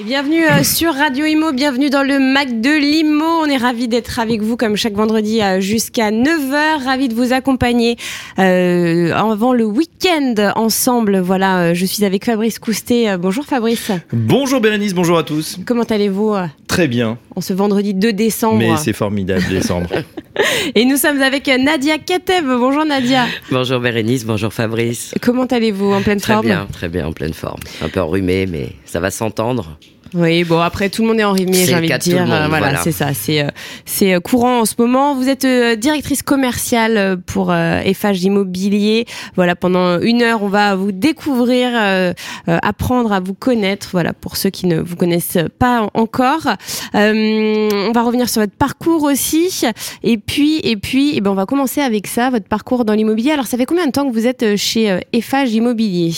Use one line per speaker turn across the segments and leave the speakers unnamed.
Et bienvenue euh, sur Radio Imo, bienvenue dans le Mac de Limo. On est ravis d'être avec vous comme chaque vendredi euh, jusqu'à 9h. Ravis de vous accompagner euh, avant le week-end ensemble. Voilà, euh, je suis avec Fabrice Coustet. Euh, bonjour Fabrice.
Bonjour Bérénice, bonjour à tous.
Comment allez-vous
Très bien,
en ce vendredi 2 décembre
mais c'est formidable décembre.
Et nous sommes avec Nadia Kateb. Bonjour Nadia.
Bonjour Bérénice, bonjour Fabrice.
Comment allez-vous En pleine
Très
forme
bien, très bien, en pleine forme. Un peu enrhumé, mais ça va s'entendre.
Oui, bon après tout le monde est enrhumé,
C'est
j'ai envie de dire.
monde,
Euh, voilà,
voilà.
c'est ça, c'est euh, c'est euh, courant en ce moment. Vous êtes euh, directrice commerciale pour euh, FH Immobilier. Voilà, pendant une heure, on va vous découvrir, euh, apprendre à vous connaître. Voilà, pour ceux qui ne vous connaissent pas encore. On va revenir sur votre parcours aussi. Et puis, et puis, eh ben, on va commencer avec ça, votre parcours dans l'immobilier. Alors, ça fait combien de temps que vous êtes chez FH Immobilier?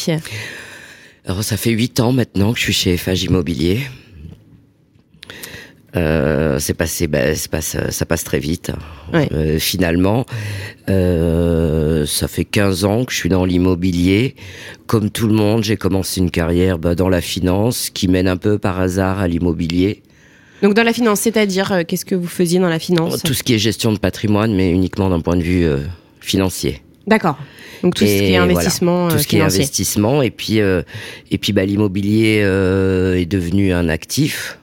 Alors, ça fait huit ans maintenant que je suis chez FH Immobilier. Euh, c'est passé, bah, passe- ça passe très vite.
Ouais.
Euh, finalement, euh, ça fait 15 ans que je suis dans l'immobilier. Comme tout le monde, j'ai commencé une carrière bah, dans la finance qui mène un peu par hasard à l'immobilier.
Donc, dans la finance, c'est-à-dire, qu'est-ce que vous faisiez dans la finance?
Tout ce qui est gestion de patrimoine, mais uniquement d'un point de vue financier.
D'accord. Donc tout ce
Et
qui est
voilà,
investissement
tout
euh,
ce qui est
financier.
investissement et puis euh, et puis bah, l'immobilier euh, est devenu un actif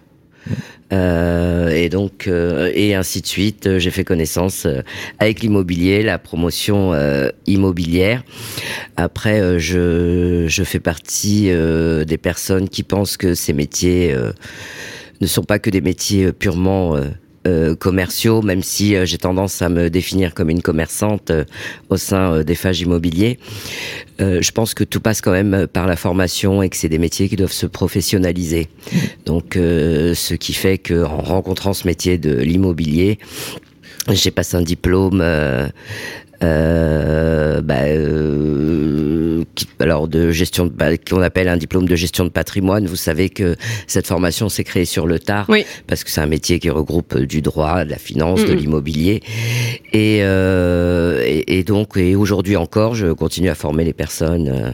Euh, et donc euh, et ainsi de suite Euh, j'ai fait connaissance euh, avec l'immobilier la promotion euh, immobilière après euh, je je fais partie euh, des personnes qui pensent que ces métiers euh, ne sont pas que des métiers euh, purement euh, euh, commerciaux, même si euh, j'ai tendance à me définir comme une commerçante euh, au sein euh, des phages immobiliers. Euh, je pense que tout passe quand même euh, par la formation et que c'est des métiers qui doivent se professionnaliser. Donc, euh, ce qui fait que en rencontrant ce métier de l'immobilier, j'ai passé un diplôme. Euh, euh, bah, euh, qui- alors de gestion de, bah, qu'on appelle un diplôme de gestion de patrimoine. Vous savez que cette formation s'est créée sur le tard
Oui.
parce que c'est un métier qui regroupe euh, du droit, de la finance, de l'immobilier. Et, euh, et, et donc, et aujourd'hui encore, je continue à former les personnes. euh,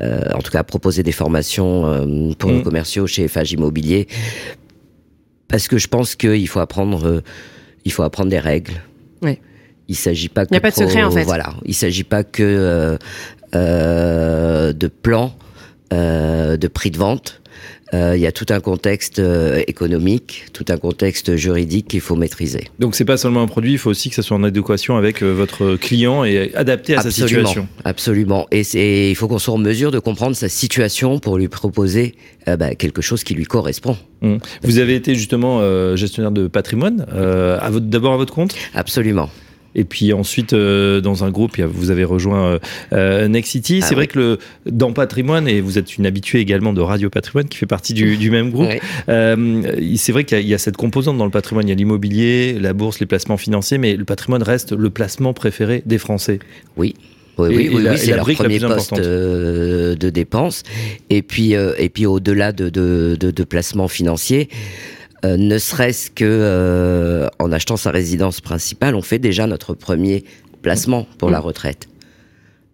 euh, en tout cas, à proposer des formations euh, pour
Mhm.
nos commerciaux chez FH Immobilier, parce que je pense qu'il faut apprendre, euh, il faut apprendre des règles.
Oui.
Il s'agit pas que
Y a pas de
pro-
secret, en fait.
Voilà, il s'agit pas que euh, euh, de plan, euh, de prix de vente. Euh, Il y a tout un contexte euh, économique, tout un contexte juridique qu'il faut maîtriser.
Donc c'est pas seulement un produit, il faut aussi que ça soit en adéquation avec euh, votre client et adapté à sa situation.
absolument. Et c'est, il faut qu'on soit en mesure de comprendre sa situation pour lui proposer euh, bah, quelque chose qui lui correspond.
Hum. Vous avez été justement euh, gestionnaire de patrimoine, euh, à votre- d'abord à votre compte,
Absolument.
Et puis ensuite euh, dans un groupe, vous avez rejoint euh, euh, Nexity.
Ah
c'est vrai que le, dans patrimoine, et vous êtes une habituée également de Radio Patrimoine qui fait partie du, du même groupe,
Oui.
Euh, c'est vrai qu'il y, a- il y a cette composante dans le patrimoine. Il y a l'immobilier, la bourse, les placements financiers, mais le patrimoine reste le placement préféré des Français.
Oui. Oui,
Et-
oui, oui,
la-
oui, c'est
la
leur
la
premier
plus
poste de dépenses. Et puis, et puis au-delà de, de, de, de placements financiers, euh, ne serait-ce que euh, en achetant sa résidence principale, on fait déjà notre premier placement pour
Mmh.
la retraite.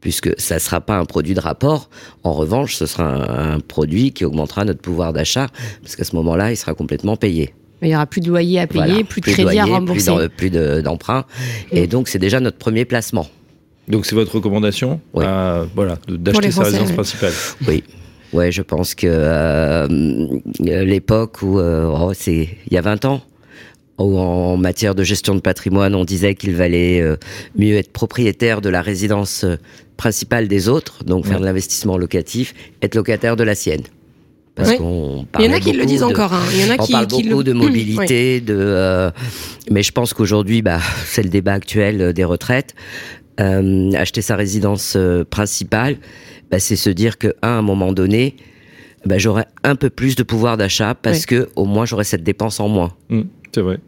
Puisque ça ne sera pas un produit de rapport. En revanche, ce sera un, un produit qui augmentera notre pouvoir d'achat, parce qu'à ce moment-là, il sera complètement payé.
Il y aura plus de loyer à payer,
Voilà.
plus de crédit à
loyer,
rembourser.
Plus de- d'emprunt. Et donc, c'est déjà notre premier placement.
Donc c'est votre recommandation
Oui.
à- voilà, de-
les
d'acheter sa résidence principale.
Oui. Ouais, je pense que euh, l'époque où euh, oh, c'est il y a 20 ans où en matière de gestion de patrimoine, on disait qu'il valait euh, mieux être propriétaire de la résidence principale des autres, donc faire de l'investissement locatif, être locataire de la sienne. Parce qu'on
Il y en a qui le disent
de-
encore. hein. Il y en a
on
qui,
parle
qui
beaucoup
le...
de mobilité, de, euh, mais je pense qu'aujourd'hui, bah, c'est le débat actuel des retraites. Euh, acheter sa résidence principale, bah, c'est se dire qu'à un moment donné, bah, j'aurai un peu plus de pouvoir d'achat parce
Ouais.
que au moins j'aurai cette dépense en moins.
Hum, c'est vrai.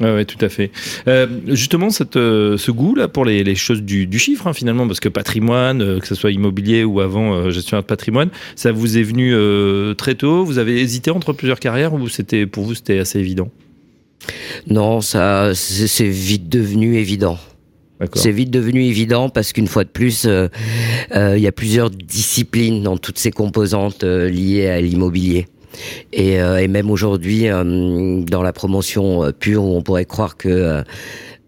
Ouais, tout à fait. Euh, justement, cette, euh, ce goût là pour les, les choses du, du chiffre, hein, finalement, parce que patrimoine, euh, que ce soit immobilier ou avant gestionnaire de patrimoine, ça vous est venu très tôt? Vous avez hésité entre plusieurs carrières ou c'était pour vous c'était assez évident?
Non, ça, c'est vite devenu évident. C'est vite devenu évident parce qu'une fois de plus, euh, euh, il y a plusieurs disciplines dans toutes ces composantes euh, liées à l'immobilier. Et, même aujourd'hui, dans la promotion pure, où on pourrait croire que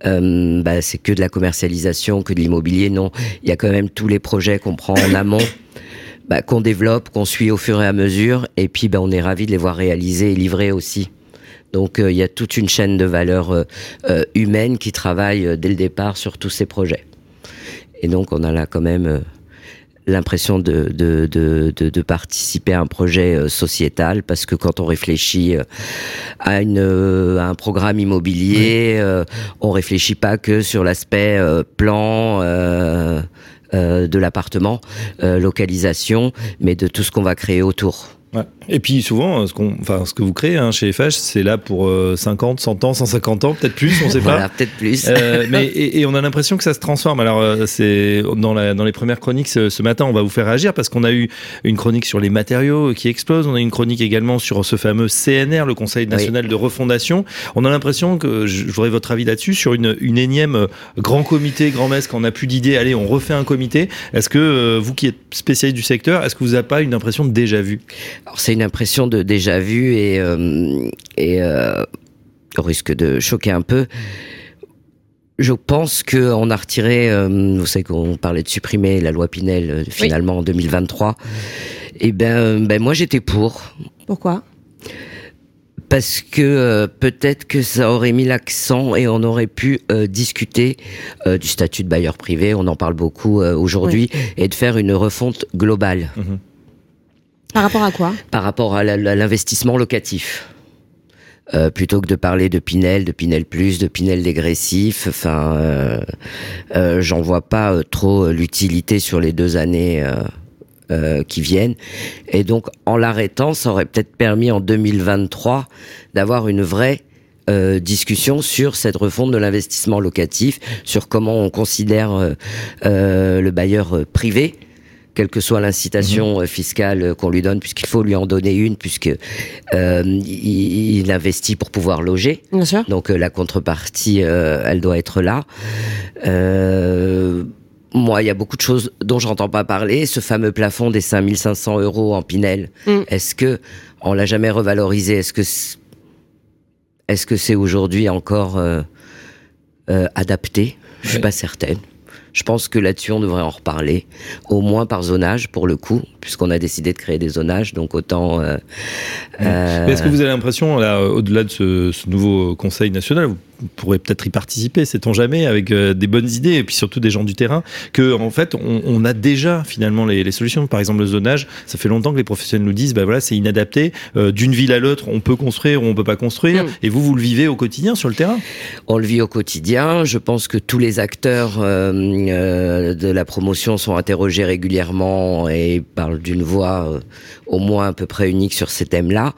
bah, c'est que de la commercialisation, que de l'immobilier, non. Il y a quand même tous les projets qu'on prend en amont. bah, qu'on développe, qu'on suit au fur et à mesure, et puis bah, on est ravi de les voir réalisés et livrés aussi. Donc euh, il y a toute une chaîne de valeurs euh, euh, humaines qui travaille dès le départ sur tous ces projets. Et donc on a là quand même l'impression de, de, de, de, de participer à un projet sociétal parce que quand on réfléchit à, une, à un programme immobilier, euh, on réfléchit pas que sur l'aspect euh, plan. euh, euh, de l'appartement, euh, localisation, mais de tout ce qu'on va créer autour.
Ouais. Et puis souvent, ce, qu'on, enfin, ce que vous créez hein, chez FH, c'est là pour euh, 50, 100 ans, 150 ans, peut-être plus, on sait pas.
Voilà, peut-être plus.
Euh, mais et, et on a l'impression que ça se transforme. Alors euh, c'est dans, la, dans les premières chroniques ce, ce matin, on va vous faire réagir parce qu'on a eu une chronique sur les matériaux qui explosent. On a eu une chronique également sur ce fameux CNR, le Conseil national de refondation. On a l'impression que je voudrais votre avis là-dessus sur une, une énième euh, grand comité, grand messe, quand on n'a plus d'idées. Allez, on refait un comité. Est-ce que euh, vous qui êtes spécialiste du secteur, est-ce que vous n'avez pas une impression de déjà vu?
Alors c'est une impression de déjà vu et, euh, et euh, au risque de choquer un peu. Je pense que on a retiré, euh, vous savez qu'on parlait de supprimer la loi Pinel euh, finalement en 2023. Et ben, euh, ben moi j'étais pour
Pourquoi?
Parce que euh, peut-être que ça aurait mis l'accent et on aurait pu euh, discuter euh, du statut de bailleur privé. On en parle beaucoup euh, aujourd'hui et de faire une refonte globale
Par rapport à quoi
par rapport à l'investissement locatif. Euh, plutôt que de parler de Pinel, de Pinel plus, de Pinel dégressif, enfin, euh, euh, j'en vois pas trop l'utilité sur les deux années qui viennent. Et donc, en l'arrêtant, ça aurait peut-être permis en 2023 d'avoir une vraie discussion sur cette refonte de l'investissement locatif, sur comment on considère le bailleur privé quelle que soit l'incitation euh, fiscale euh, qu'on lui donne, puisqu'il faut lui en donner une, puisque euh, il, il investit pour pouvoir loger.
Bien sûr.
Donc euh, la contrepartie, euh, elle doit être là. Moi, il y a beaucoup de choses dont j'entends pas parler. Ce fameux plafond des 5500 euros en Pinel,
Mm.
est-ce que on l'a jamais revalorisé? Est-ce que c'est- est-ce que c'est aujourd'hui encore adapté? Je suis
Ouais.
pas certaine. Je pense que là-dessus, on devrait en reparler, au moins par zonage pour le coup, puisqu'on a décidé de créer des zonages, donc autant. euh, euh,
Est-ce que vous avez l'impression, là, au-delà de ce, ce nouveau Conseil national, vous pourrez peut-être y participer, sait-on jamais, avec euh, des bonnes idées et puis surtout des gens du terrain, que en fait, on, on a déjà finalement les, les solutions. Par exemple, le zonage, ça fait longtemps que les professionnels nous disent, bah voilà, c'est inadapté. Euh, D'une ville à l'autre, on peut construire ou on peut pas construire.
Mm.
Et vous, vous le vivez au quotidien sur le terrain?
On le vit au quotidien. Je pense que tous les acteurs euh, euh, de la promotion sont interrogés régulièrement et parlent d'une voix au moins à peu près unique sur ces thèmes-là.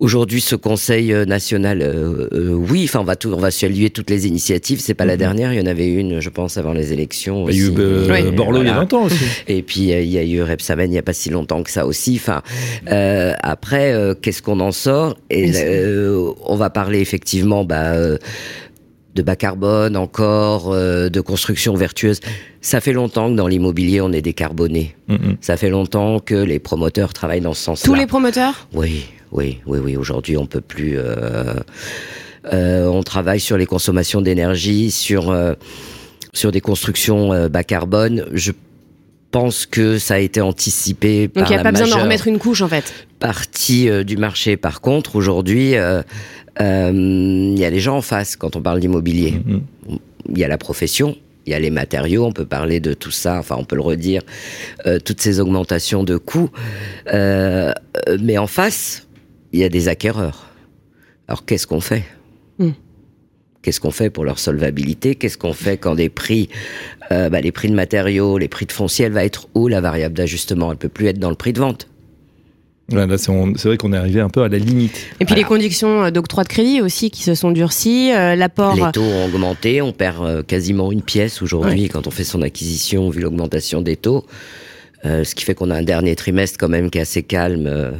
Aujourd'hui, ce Conseil euh, national, euh, euh, oui, enfin, on va tout, on va saluer toutes les initiatives. C'est pas la
Mhm.
dernière. Il y en avait une, je pense, avant les élections.
Il y a eu euh,
Oui.
Borloo il y a
Voilà.
20 ans aussi.
Et puis il y a eu Repsamen il n'y a pas si longtemps que ça aussi. Enfin, après, qu'est-ce qu'on en sort? Et on va parler effectivement bah, de bas carbone encore, euh, de construction vertueuse. Ça fait longtemps que dans l'immobilier on est décarboné.
Mm.
Ça fait longtemps que les promoteurs travaillent dans ce sens-là.
Tous les promoteurs?
Oui, oui, oui, oui. Aujourd'hui, on peut plus. euh, euh, on travaille sur les consommations d'énergie, sur euh, sur des constructions euh, bas carbone. Je pense que ça a été anticipé
Donc
par
il n'y a
la
pas besoin d'en
majeure
remettre une couche en fait.
partie euh, du marché. Par contre, aujourd'hui, euh, euh, il y a les gens en face quand on parle d'immobilier.
Mm, mm.
Il y a la profession, il y a les matériaux, on peut parler de tout ça, enfin on peut le redire, euh, toutes ces augmentations de coûts. Mais en face, il y a des acquéreurs. Alors qu'est-ce qu'on fait?
Hmm.
Qu'est-ce qu'on fait pour leur solvabilité? Qu'est-ce qu'on fait quand des prix, euh, bah, les prix de matériaux, les prix de foncier, elle va être où la variable d'ajustement? Elle peut plus être dans le prix de vente.
Là, là, c'est vrai qu'on est arrivé un peu à la limite.
Et puis
Voilà.
les conditions euh, d'octroi de crédit aussi qui se sont durcies, euh, l'apport.
Les taux ont augmenté, on perd euh, quasiment une pièce aujourd'hui quand on fait son acquisition vu l'augmentation des taux. Euh, ce qui fait qu'on a un dernier trimestre quand même qui est assez calme.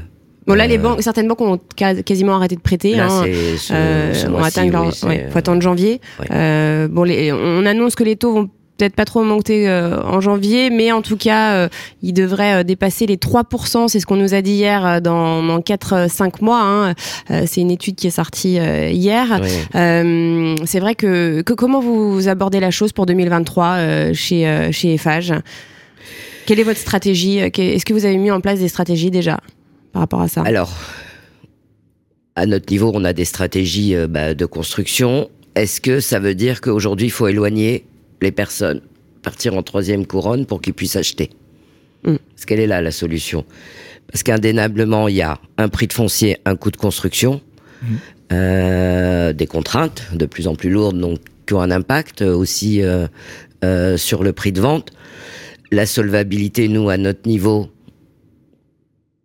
Euh,
Bon là, les
Euh,
banques, certaines banques ont quasiment arrêté de prêter.
Là,
hein.
ce-
Euh,
ce
on atteint
oui,
ouais, faut attendre janvier.
Ouais.
Euh, bon, les, on annonce que les taux vont peut-être pas trop monter euh, en janvier, mais en tout cas, euh, ils devraient euh, dépasser les 3%. C'est ce qu'on nous a dit hier euh, dans, dans 4-5 mois. hein. Euh, c'est une étude qui est sortie euh, hier. Euh, c'est vrai que, que comment vous abordez la chose pour 2023 euh, chez euh, chez Eiffage? Quelle est votre stratégie? Euh, Est-ce que vous avez mis en place des stratégies déjà? Par rapport à ça
Alors, à notre niveau, on a des stratégies euh, bah, de construction. Est-ce que ça veut dire qu'aujourd'hui, il faut éloigner les personnes, partir en troisième couronne pour qu'ils puissent acheter
Mm.
Parce qu'elle est là, la solution. Parce qu'indéniablement, il y a un prix de foncier, un coût de construction, euh, des contraintes de plus en plus lourdes, donc qui ont un impact aussi euh, euh, sur le prix de vente. La solvabilité, nous, à notre niveau,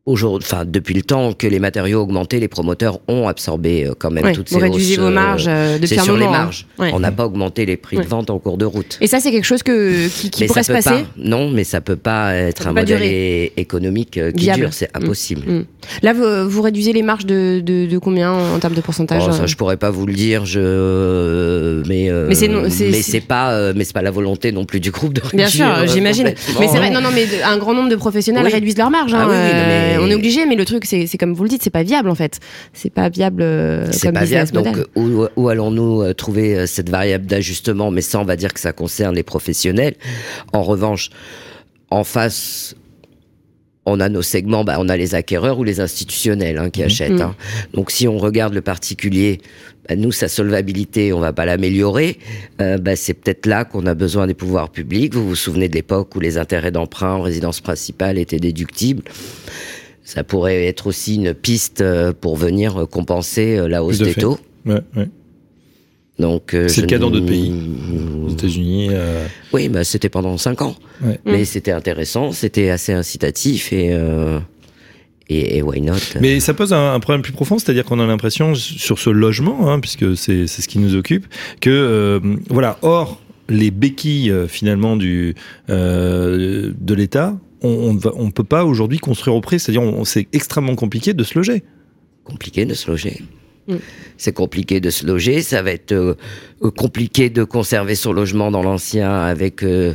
aujourd'hui, enfin, depuis le temps que les matériaux augmentaient, les promoteurs ont absorbé euh, quand même
Ouais,
toutes
vous
ces
réduisez
hausses,
vos
euh,
marges euh, depuis
c'est sur
moment.
les
hein.
marges.
Ouais.
On n'a pas augmenté les prix
Ouais.
de vente en cours de route.
Et ça, c'est quelque chose que, qui, qui pourrait se passer
pas, non, mais ça peut pas être
peut
un
pas
modèle
durer.
économique euh, qui
Viable.
dure, c'est impossible.
Mm. Là, vous, vous réduisez les marges de, de, de combien en termes de pourcentage
Oh, ça, je pourrais pas vous le dire, je, mais
Mais c'est non- c'est-
mais
c'est-
c'est pas, mais c'est pas la volonté non plus du groupe de
Bien
réduire,
sûr,
euh,
j'imagine. Mais c'est vrai, non, non, mais un grand nombre de professionnels
Oui.
réduisent leurs marges. hein.
Ah oui, oui, non, mais-
On est obligé, mais le truc, c'est comme vous le dites, c'est pas viable en fait. C'est pas viable euh, comme
pas
business
viable. Donc,
model.
où, où allons-nous euh, trouver euh, cette variable d'ajustement? Mais ça, on va dire que ça concerne les professionnels. En revanche, en face, on a nos segments, bah, on a les acquéreurs ou les institutionnels hein, qui achètent.
Mhm.
hein. Donc, si on regarde le particulier, bah, nous, sa solvabilité, on va pas l'améliorer. Euh, bah, c'est peut-être là qu'on a besoin des pouvoirs publics. Vous vous souvenez de l'époque où les intérêts d'emprunt en résidence principale étaient déductibles ça pourrait être aussi une piste euh, pour venir compenser euh, la hausse des
fait.
taux.
Ouais, ouais.
Donc, euh,
C'est le cas dans d'autres pays. Aux États-Unis. euh,
Oui, bah, c'était pendant cinq ans.
Ouais.
Mais
Mm.
c'était intéressant, c'était assez incitatif et, euh, et, et why not?
Mais ça pose un, un problème plus profond, c'est-à-dire qu'on a l'impression sur ce logement, hein, puisque c'est c'est ce qui nous occupe, que euh, voilà, or les béquilles finalement du euh, de l'État, on, ne peut pas aujourd'hui construire au prix, c'est-à-dire on- c'est extrêmement compliqué de se loger.
compliqué de se loger.
Mm.
C'est compliqué de se loger, ça va être euh, compliqué de conserver son logement dans l'ancien avec euh,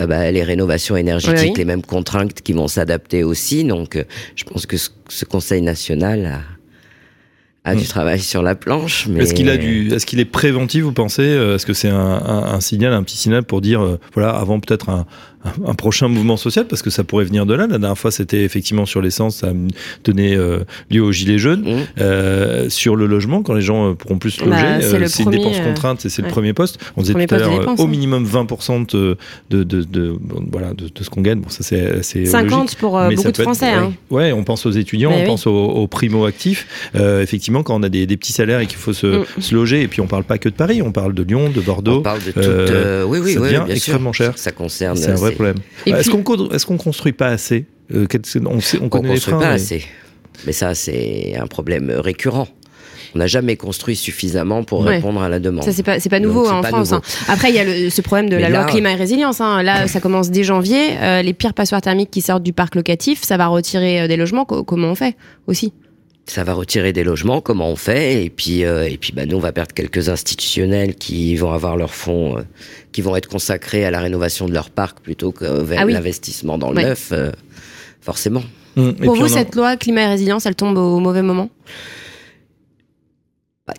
euh, bah, les rénovations énergétiques,
Oui, oui.
les mêmes contraintes qui vont s'adapter aussi. Donc, euh, je pense que ce, ce Conseil national a, a du
Mm.
travail sur la planche. Mais
Est-ce qu'il a du, est-ce qu'il est préventif, vous pensez? Est-ce que c'est un, un- un signal, un petit signal pour dire, euh, voilà, avant peut-être un, un- prochain mouvement social, parce que ça pourrait venir de là. La dernière fois, c'était effectivement sur l'essence, ça a donné euh, lieu aux gilets jaunes.
Mm.
Euh, sur le logement, quand les gens euh, pourront plus se
Bah,
loger,
c'est
euh, c'est une dépense
euh,
contrainte et c'est
ouais.
le premier poste. On disait tout à l'heure, au minimum 20% de, de, de, voilà, de, ce qu'on gagne. Bon, ça c'est c'est
50
logique.
pour euh, beaucoup de
être-
Français. hein.
Ouais, on pense aux étudiants,
Mais
on
oui.
pense aux, aux primo-actifs. Euh, effectivement, quand on a des, des petits salaires et qu'il faut se,
Mm.
se loger, et puis on parle pas que de Paris, on parle de Lyon, de
On
Bordeaux.
parle de toute. oui, oui,
ça
oui,
devient
bien
extrêmement
sûr.
cher.
Ça concerne.
Problème.
Et
Est-ce qu'on qu'on construit pas assez Euh, On, sait- on
On
connaît les
construit
freins.
pas
mais-
assez. Mais ça, c'est un problème récurrent. On n'a jamais construit suffisamment pour
Ouais.
répondre à la demande.
Ça c'est pas nouveau hein, en
pas
France.
nouveau.
hein. Après il y a le- ce problème de
Mais
la loi climat et résilience. hein. Là ça commence dès janvier. Euh, les pires passoires thermiques qui sortent du parc locatif, ça va retirer euh, des logements. Co- comment on fait aussi?
Ça va retirer des logements, comment on fait Et puis, euh, et puis bah, nous, on va perdre quelques institutionnels qui vont avoir leurs fonds, euh, qui vont être consacrés à la rénovation de leur parc plutôt que vers
Ah oui.
l'investissement dans le
Ouais.
neuf, euh, forcément.
Mm. Et
Pour vous
en-
cette loi climat et résilience, elle tombe au mauvais moment?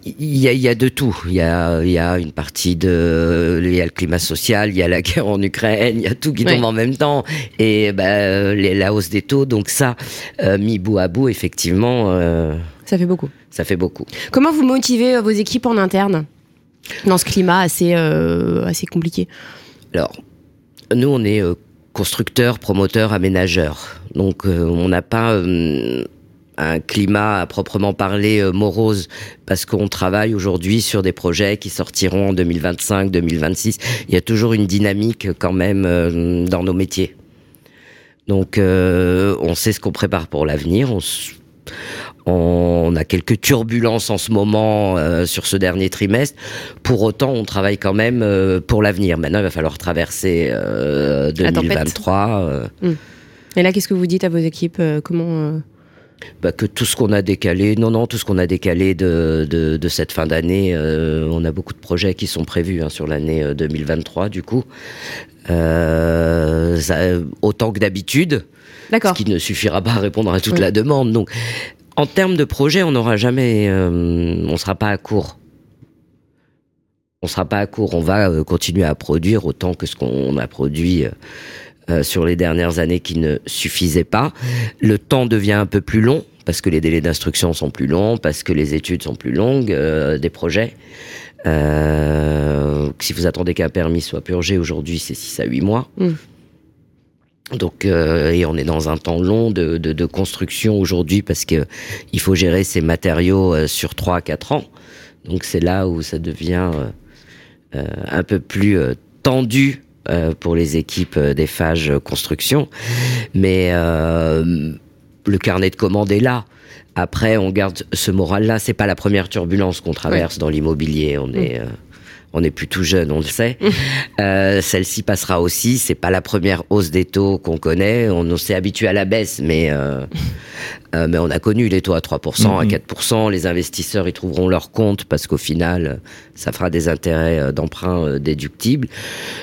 Il y, a, il y a de tout. Il y a, il y a une partie de, il y a le climat social, il y a la guerre en Ukraine, il y a tout qui tombe en même temps et bah, les- la hausse des taux. Donc ça, euh, mis bout à bout, effectivement, euh,
Ça fait beaucoup.
ça fait beaucoup.
Comment vous motivez euh, vos équipes en interne dans ce climat assez euh, assez compliqué?
Alors, nous, on est constructeurs, promoteurs, aménageurs. Donc, on n'a pas un climat à proprement parler euh, morose parce qu'on travaille aujourd'hui sur des projets qui sortiront en 2025, 2026. Il y a toujours une dynamique quand même euh, dans nos métiers. Donc, euh, on sait ce qu'on prépare pour l'avenir. On, a quelques turbulences en ce moment euh, sur ce dernier trimestre. Pour autant, on travaille quand même euh, pour l'avenir. Maintenant, il va falloir traverser euh,
La tempête.
2023. euh,
Et là, qu'est-ce que vous dites à vos équipes Comment
bah, que tout ce qu'on a décalé, non, non, tout ce qu'on a décalé de, de, de cette fin d'année, euh, on a beaucoup de projets qui sont prévus hein, sur l'année 2023, du coup. Euh, ça, autant que d'habitude. Ce qui ne suffira pas à répondre à toute la demande. Donc, en termes de projet, on n'aura jamais, euh, on sera pas à court. On sera pas à court. On va euh, continuer à produire autant que ce qu'on a produit. Euh, sur les dernières années qui ne suffisaient pas. Le temps devient un peu plus long parce que les délais d'instruction sont plus longs, parce que les études sont plus longues des projets. si vous attendez qu'un permis soit purgé aujourd'hui, c'est 6 à 8 mois.
Mm.
Donc, euh, et on est dans un temps long de, de, de construction aujourd'hui parce que il faut gérer ces matériaux euh, sur 3 à 4 ans. Donc c'est là où ça devient euh, euh un peu plus euh, pour les équipes des phages construction. Mais le carnet de commandes est là. Après, on garde ce moral-là. C'est pas la première turbulence qu'on traverse dans l'immobilier. On est on n'est plus tout jeune, on le sait. euh, Celle-ci passera aussi. C'est pas la première hausse des taux qu'on connaît. On, s'est habitué à la baisse, mais euh, euh, mais on a connu les taux à 3%, à 4%. Les investisseurs y trouveront leur compte parce qu'au final, ça fera des intérêts d'emprunt déductibles.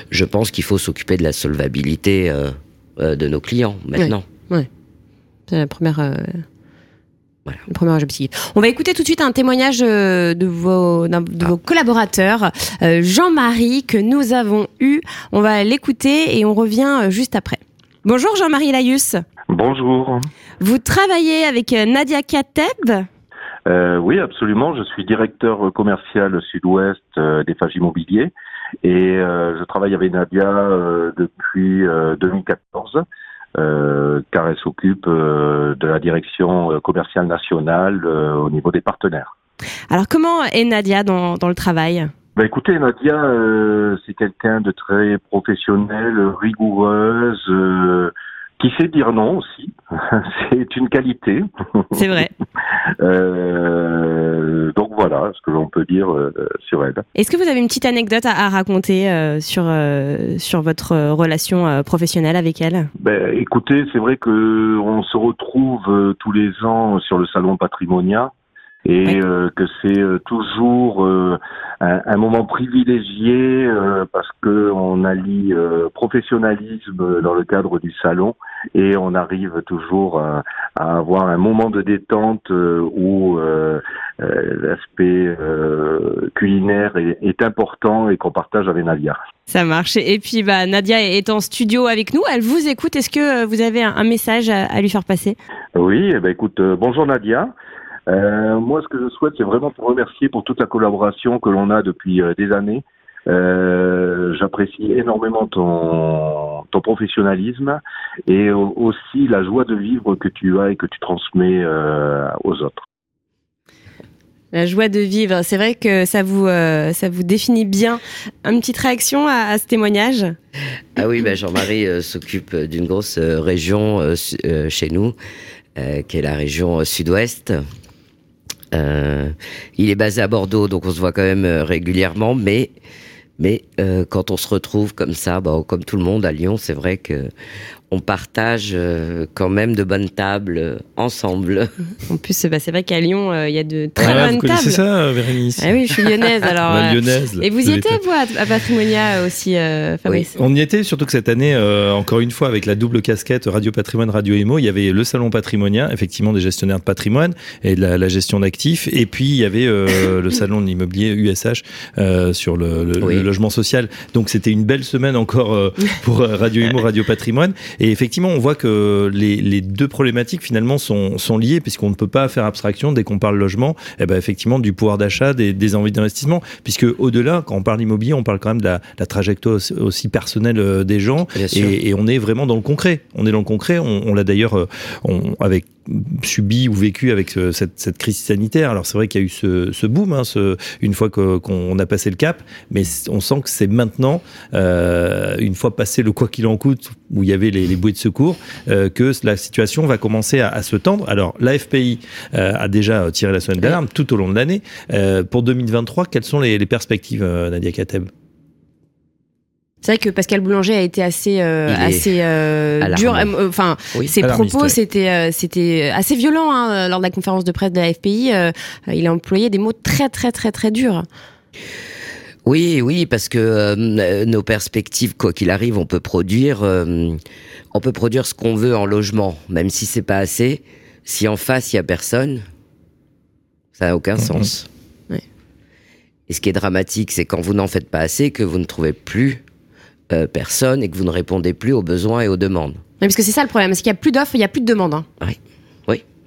Je pense qu'il faut s'occuper de la solvabilité de nos clients maintenant.
C'est la première. Le premier objectif. On va écouter tout de suite un témoignage euh, de vos, de vos collaborateurs, euh, Jean-Marie, que nous avons eu. On va l'écouter et on revient euh, juste après. Bonjour Jean-Marie Laius.
Bonjour.
Vous travaillez avec Nadia Kateb?
Euh, oui, absolument. Je suis directeur commercial sud-ouest des Fages Immobiliers et euh, je travaille avec Nadia euh, depuis euh, 2014 euh, car elle s'occupe euh, de la direction euh, commerciale nationale euh, au niveau des partenaires.
Alors comment est Nadia dans, dans le travail?
Bah écoutez, Nadia, euh, c'est quelqu'un de très professionnel, rigoureuse, euh, qui sait dire non aussi. c'est une qualité.
C'est vrai.
Euh, donc voilà ce que l'on peut dire euh, sur elle.
Est-ce que vous avez une petite anecdote à, à raconter euh, sur, euh, sur votre relation euh, professionnelle avec elle?
Ben, écoutez, c'est vrai que on se retrouve tous les ans sur le salon Patrimonia et
Oui.
euh, que c'est euh, toujours euh, un, un moment privilégié euh, parce que on allie euh, professionnalisme dans le cadre du salon et on arrive toujours à, à avoir un moment de détente euh, où euh, euh, l'aspect euh, culinaire est, est important et qu'on partage avec Nadia.
Ça marche. Et puis bah, Nadia est en studio avec nous. Elle vous écoute. Est-ce que euh, vous avez un, un message à, à lui faire passer?
Oui, eh ben écoute, euh, bonjour Nadia. Euh, moi, ce que je souhaite, c'est vraiment te remercier pour toute la collaboration que l'on a depuis euh, des années. Euh, J'apprécie énormément ton, ton professionnalisme et au- aussi la joie de vivre que tu as et que tu transmets euh, aux autres.
La joie de vivre. C'est vrai que ça vous, euh, ça vous définit bien. Une petite réaction à, à ce témoignage?
Ah oui, ben Jean-Marie euh, s'occupe d'une grosse région chez nous, euh, qui est la région euh, sud-ouest. Euh, il est basé à Bordeaux, donc on se voit quand même euh, régulièrement, mais mais euh, quand on se retrouve comme ça, bah, comme tout le monde à Lyon, c'est vrai que on partage euh, quand même de bonnes tables euh, ensemble.
En plus, bah, c'est vrai qu'à Lyon, euh, il y a de très
Ah, vous
bonnes
connaissez
tables.
ça, euh, Bérénice
Ah oui, je suis lyonnaise alors.
La lyonnaise. là.
Et vous y étiez, vous, à, Patrimonia aussi, euh, Fabrice
On y était, surtout que cette année, euh, encore une fois, avec la double casquette Radio Patrimoine, Radio Emo, il y avait le salon patrimonien, effectivement des gestionnaires de patrimoine et de la, la gestion d'actifs, et puis il y avait euh, le salon de l'immobilier USH euh, sur le, le-
Oui.
le logement social. Donc c'était une belle semaine encore euh, pour Radio Emo, Radio Patrimoine. Et effectivement, on voit que les, les deux problématiques finalement sont, sont liées, puisqu'on ne peut pas faire abstraction dès qu'on parle logement, et ben effectivement du pouvoir d'achat, des, des envies d'investissement, puisque au-delà, quand on parle immobilier, on parle quand même de la, la trajectoire aussi, aussi personnelle euh, des gens, et, et on est vraiment dans le concret. On est dans le concret. On, on l'a d'ailleurs euh, avec subi ou vécu avec euh, cette, crise sanitaire. Alors c'est vrai qu'il y a eu ce, boom, hein, une fois qu'on a passé le cap, mais on sent que c'est maintenant, euh, une fois passé le quoi qu'il en coûte, où il y avait les, bouées de secours, euh, que la situation va commencer à, se tendre. Alors la FPI a déjà tiré la sonnette d'alarme tout au long de l'année. Pour 2023, quelles sont les, les perspectives, Nadia Kateb?
C'est vrai que Pascal Boulanger a été assez, euh, assez euh, dur. euh, Enfin,
Oui.
ses propos, c'était, c'était assez violent hein, lors de la conférence de presse de la FPI. il a employé des mots très, très, très, très durs.
Oui, oui, parce que nos perspectives, quoi qu'il arrive, on peut produire, on peut produire ce qu'on veut en logement, même si c'est pas assez. Si en face il y a personne, ça n'a aucun sens.
Ouais.
Et ce qui est dramatique, c'est quand vous n'en faites pas assez, que vous ne trouvez plus euh, personne et que vous ne répondez plus aux besoins et aux demandes.
Mais parce que c'est ça le problème, c'est qu'il y a plus d'offres, il y a plus de demandes. hein.
Oui,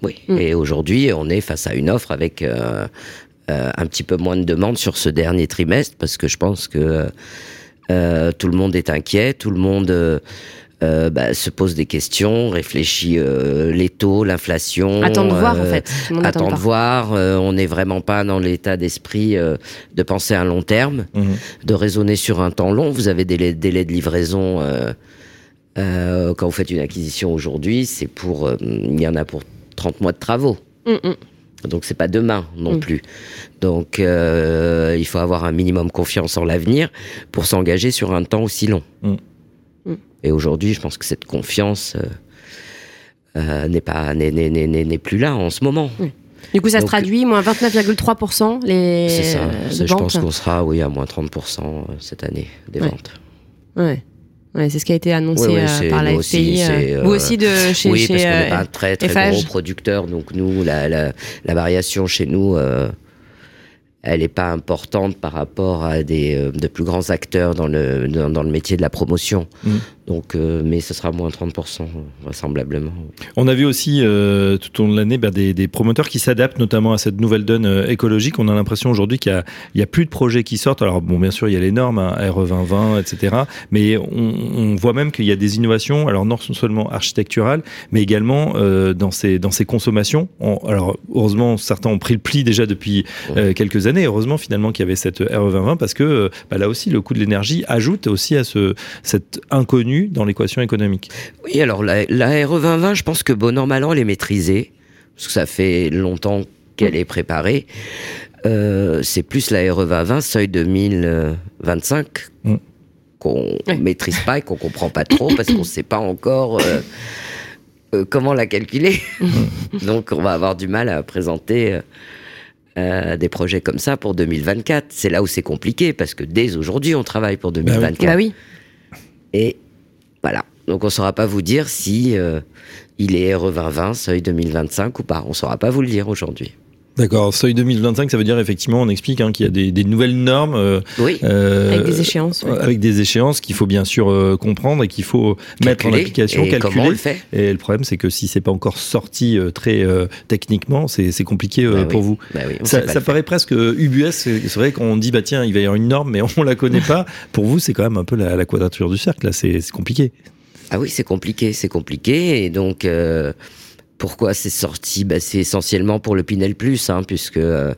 oui.
Mm.
Et aujourd'hui, on est face à une offre avec euh, euh, un petit peu moins de demandes sur ce dernier trimestre parce que je pense que euh, tout le monde est inquiet, tout le monde euh, euh, bah, se pose des questions, réfléchit euh, les taux, l'inflation.
Attends de voir, en
euh,
fait. Attend
Attend
de voir.
euh, on n'est vraiment pas dans l'état d'esprit euh, de penser à un long terme,
Mhm.
de raisonner sur un temps long. Vous avez des délais, délais de livraison. euh, euh, quand vous faites une acquisition aujourd'hui, c'est pour, euh, il y en a pour 30 mois de travaux.
Hum.
Donc c'est pas demain non
Mm.
plus. Donc euh, il faut avoir un minimum confiance en l'avenir pour s'engager sur un temps aussi long.
Mm.
Et aujourd'hui, je pense que cette confiance euh, euh, n'est pas n'est, n'est, n'est, n'est- n'est plus là en ce moment.
Du coup, ça se traduit, moins 29,3% les
C'est ça.
euh,
je pense qu'on sera oui à moins 30% cette année des
Ouais.
ventes.
Ouais. Ouais, c'est ce qui a été annoncé
Ouais, ouais,
euh,
c'est-
par la FPI.
aussi,
euh, vous
euh,
aussi de chez,
oui,
chez
parce qu'on n'est
euh,
pas un très très
FH.
gros producteur, donc nous la, la, la variation chez nous. euh, elle n'est pas importante par rapport à des euh, de plus grands acteurs dans le dans, dans le métier de la promotion.
Mm.
Donc, euh, mais ce sera moins 30% vraisemblablement.
On a vu aussi euh, tout au long de l'année bah, des, des promoteurs qui s'adaptent notamment à cette nouvelle donne euh, écologique. On a l'impression aujourd'hui qu'il y a, plus de projets qui sortent. Alors bon, bien sûr, il y a les normes, hein, RE 2020, etc. Mais on, on voit même qu'il y a des innovations. Alors non seulement architecturales, mais également dans ces dans ces consommations. On- alors heureusement, certains ont pris le pli déjà depuis quelques années. Heureusement finalement qu'il y avait cette RE 2020 parce que bah, là aussi le coût de l'énergie ajoute aussi à ce cet inconnu dans l'équation économique.
Oui, alors la, la RE 2020, je pense que bon an mal an, elle est maîtrisée parce que ça fait longtemps qu'elle est préparée. Euh, c'est plus la RE 2020 seuil 2025
Mm.
qu'on
Ouais.
maîtrise pas et qu'on comprend pas trop parce qu'on sait pas encore euh, euh, comment la calculer. Donc on va avoir du mal à présenter euh, euh, des projets comme ça pour 2024. C'est là où c'est compliqué parce que dès aujourd'hui on travaille pour 2024.
Bah oui.
Et voilà. Donc on saura pas vous dire si euh, il est RE 2020, seuil 2025 ou pas. On saura pas vous le dire aujourd'hui.
D'accord, seuil 2025, ça veut dire effectivement, on explique hein, qu'il y a des, des nouvelles normes euh,
Oui.
euh,
Avec des échéances. ouais.
avec des échéances qu'il faut bien sûr euh, comprendre et qu'il faut mettre en application,
Et
calculer.
comment on le fait
Et le problème, c'est que si c'est pas encore sorti très techniquement, c'est compliqué
Bah oui.
pour vous.
Bah oui,
Ça, paraît presque UBS. C'est vrai qu'on dit bah tiens, il va y avoir une norme, mais on la connaît pas. Pour vous, c'est quand même un peu la, la quadrature du cercle. Là, c'est compliqué.
Ah oui, c'est compliqué, c'est compliqué. Et donc, pourquoi c'est sorti? Bah, C'est essentiellement pour le Pinel Plus, hein, puisque euh,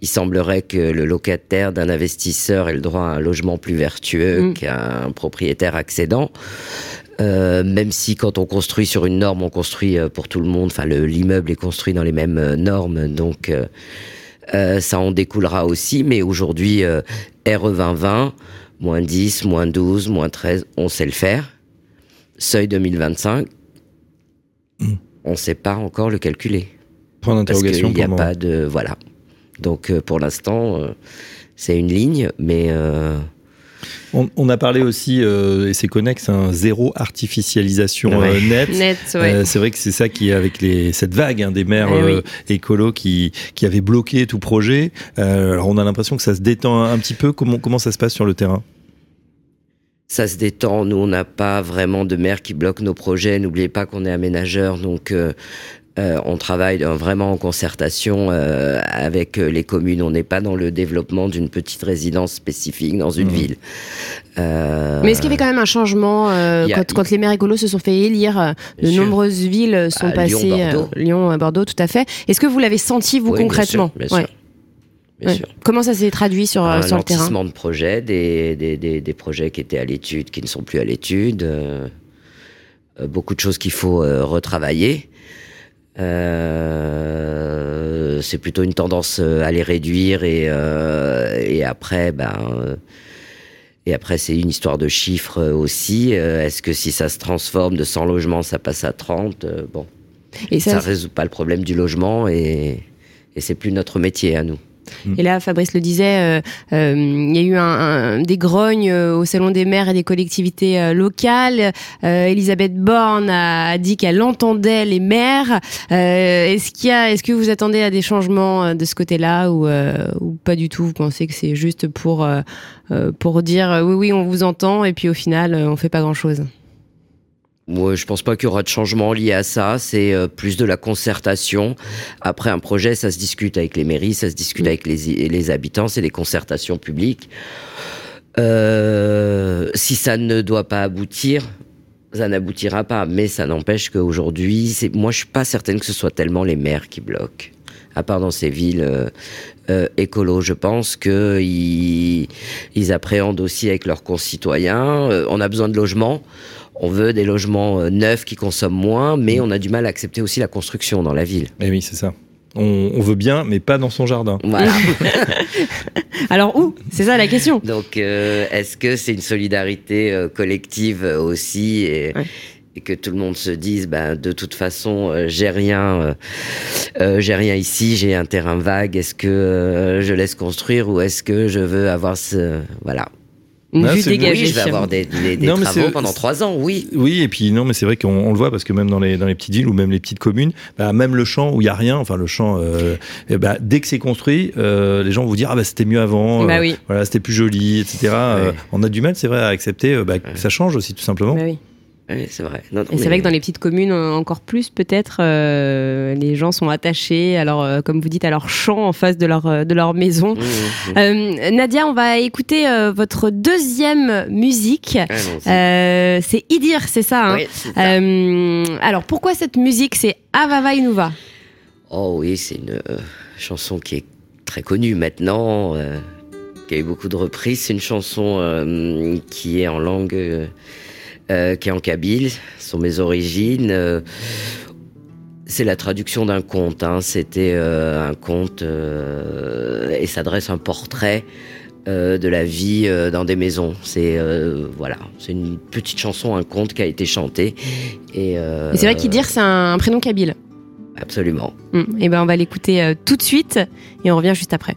il semblerait que le locataire d'un investisseur ait le droit à un logement plus vertueux
Mm.
qu'un propriétaire accédant. Euh, même si quand on construit sur une norme, on construit euh, pour tout le monde, enfin le- l'immeuble est construit dans les mêmes normes, donc euh, ça en découlera aussi. Mais aujourd'hui, RE 2020, moins 10, moins 12, moins 13, on sait le faire. Seuil 2025,
Mm.
On ne sait pas encore le calculer.
Point
Parce
d'interrogation
qu'il n'y a pas de... Voilà. Donc euh, pour l'instant, euh, c'est une ligne, mais... euh,
On, on a parlé aussi, euh, et c'est connexe, un zéro artificialisation
Ouais.
euh, nette.
Net, ouais.
Euh, c'est vrai que c'est ça qui est avec les, cette vague hein, des maires
Eh oui.
écolos qui, qui avaient bloqué tout projet. Euh, alors on a l'impression que ça se détend un, petit peu. Comment, comment ça se passe sur le terrain?
Ça se détend. Nous, on n'a pas vraiment de maire qui bloque nos projets. N'oubliez pas qu'on est aménageur, donc euh, euh, on travaille euh, vraiment en concertation euh, avec euh, les communes. On n'est pas dans le développement d'une petite résidence spécifique dans une
Mhm.
ville. Euh,
Mais est-ce qu'il y avait quand même un changement euh,
a-
quand, quand les maires écolos se sont fait élire De
Bien sûr.
nombreuses villes sont
Bah, Lyon,
passées.
Bordeaux.
euh, Lyon, à Bordeaux, tout à fait. Est-ce que vous l'avez senti, vous,
oui, bien
concrètement?
sûr, bien sûr,
Ouais.
Bien
Ouais.
sûr.
Comment ça s'est traduit sur, euh,
un
sur le terrain
lentissement de projets, des, des, des, des projets qui étaient à l'étude, qui ne sont plus à l'étude, euh, euh, beaucoup de choses qu'il faut euh, retravailler. Euh, c'est plutôt une tendance à les réduire et, et après, ben, Et après, c'est une histoire de chiffres aussi. Est-ce que si ça se transforme de 100 logements, ça passe à 30 Bon. Et ça, ne résout pas le problème du logement et, et c'est plus notre métier à nous.
Mm. Et là, Fabrice le disait, euh, euh, il y a eu un, des grognes euh, au Salon des maires et des collectivités locales. Elisabeth Borne a, dit qu'elle entendait les maires. est-ce qu'il y a, est-ce que vous attendez à des changements de ce côté-là ou, ou pas du tout? Vous pensez que c'est juste pour pour dire oui, oui, on vous entend et puis au final, on fait pas grand-chose?
Moi, je pense pas qu'il y aura de changement lié à ça. C'est euh, plus de la concertation. Après un projet, ça se discute avec les mairies, ça se discute avec les, les habitants. C'est des concertations publiques. Euh, si ça ne doit pas aboutir, ça n'aboutira pas. Mais ça n'empêche qu'aujourd'hui, moi, je suis pas certaine que ce soit tellement les maires qui bloquent. À part dans ces villes euh, euh écolos, je pense qu'ils ils appréhendent aussi avec leurs concitoyens. Euh, on a besoin de logements on veut des logements euh, neufs qui consomment moins, mais on a du mal à accepter aussi la construction dans la ville.
Eh oui, c'est ça. On, veut bien, mais pas dans son jardin.
Voilà.
Alors où? C'est ça la question.
Donc, euh, est-ce que c'est une solidarité euh, collective aussi et, que tout le monde se dise, ben, de toute façon, j'ai rien, j'ai rien ici, j'ai un terrain vague. Est-ce que je laisse construire ou est-ce que je veux avoir ce, voilà,
une vue dégagée.
je vais avoir des, travaux pendant trois ans, oui.
Oui, et puis non, mais c'est vrai qu'on le voit parce que même dans les, dans les petites villes ou même les petites communes, bah, même le champ où il y a rien, enfin le champ, euh, eh bah, dès que c'est construit, euh, les gens vont dire ah bah c'était mieux avant,
bah
euh, voilà c'était plus joli, etc. on a du mal, c'est vrai, à accepter bah, que ça change aussi tout simplement.
Bah oui
c'est vrai.
et c'est vrai que dans les petites communes, encore plus, peut-être, euh, les gens sont attachés, alors, euh, comme vous dites, à leur champ en face de leur, euh, de leur maison. Mmh, mmh. Nadia, on va écouter votre deuxième musique. c'est Idir, c'est ça, hein alors, pourquoi cette musique C'est Avava Inuva?
Oh oui, c'est une chanson qui est très connue maintenant, qui a eu beaucoup de reprises. C'est une chanson qui est en langue euh, qui est en kabyle, sont mes origines. Euh, c'est la traduction d'un conte. Hein. C'était euh, un conte et s'adresse un portrait de la vie dans des maisons. C'est voilà, c'est une petite chanson, un conte qui a été chanté. Et,
c'est vrai qu'Idir, c'est un, prénom kabyle.
Absolument.
et hum. eh ben on va l'écouter tout de suite et on revient juste après.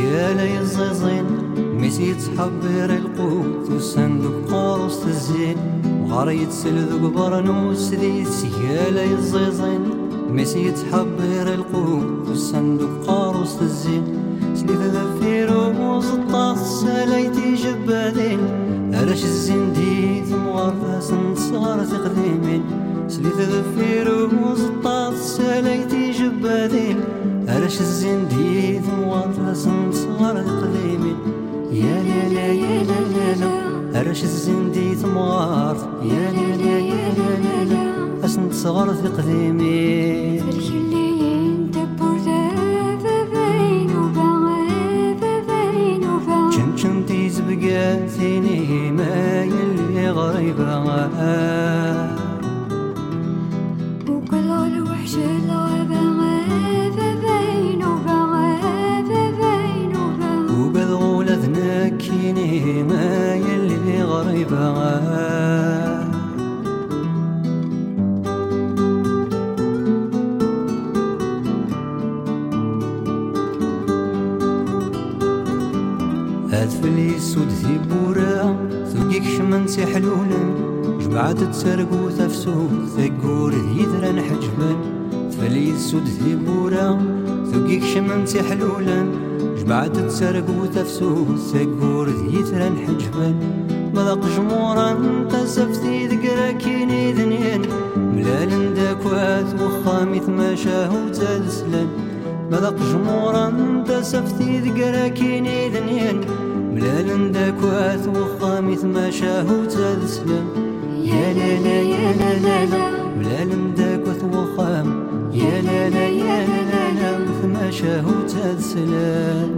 قالي الزازين مسيت حبير القوت والصندوق قوس الزين وغريت سلذق برنوس ذي سيالي الزيزين مسيت حبير القوت والصندوق قوس الزين سليف ذفير ومزطاس ساليتي جبادين علاش الزين ديت مغرفة سنصار تقديمين سليت ذفير وزطاس سلايتي جبادين علاش الزين ديت مواطلس صغار قديمي يا لا لا يا لا لا لا علاش الزين ديت موارت يا لا لا يا لا لا لا اسنت صغار قديمي كنتي بقاتيني ما يلي غريبة. débarras. أثفليس ودثي بورا ثقيك شمنتي حلولا جمعت تسرقو تفسو ثقور يدرا حجبا ثفليس ودثي بورا ثقيك شمنتي حلولا جمعت تسرقو تفسو ثقور يدرا حجبا مذاق جمورا تسفتي ذكرى كيني ذنين. ملال داكوات وخامي ثماشاه وتسلم مذاق جمورا تسفتي ذكرى كيني ذنين. ملال داكوات وخامي ثماشاه وتسلم يا لا لا يا لا لا لا. ملال داكوات وخام يا لا لا يا لا لا لا. وثماشاه وتسلم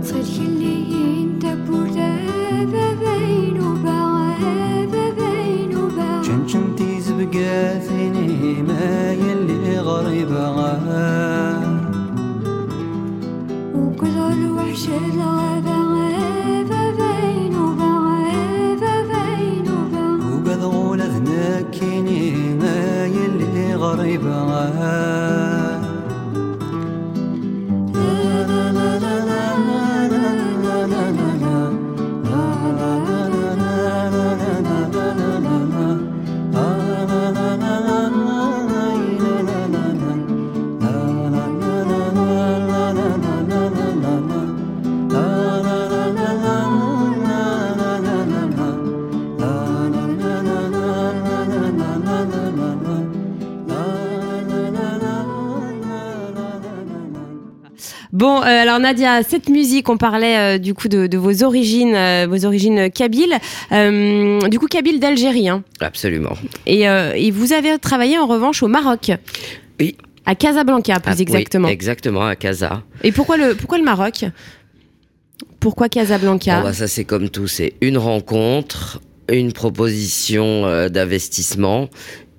alors Nadia, cette musique, on parlait euh, du coup de, de vos origines, euh, vos origines kabyles. Euh, du coup, kabyle d'Algérie. hein.
Absolument.
Et, euh, et vous avez travaillé en revanche au Maroc.
Oui.
À Casablanca, plus
Ah, oui,
exactement.
exactement, à Casa.
Et pourquoi le, pourquoi le Maroc? Pourquoi Casablanca?
Bon, bah, ça, c'est comme tout. C'est une rencontre, une proposition euh, d'investissement.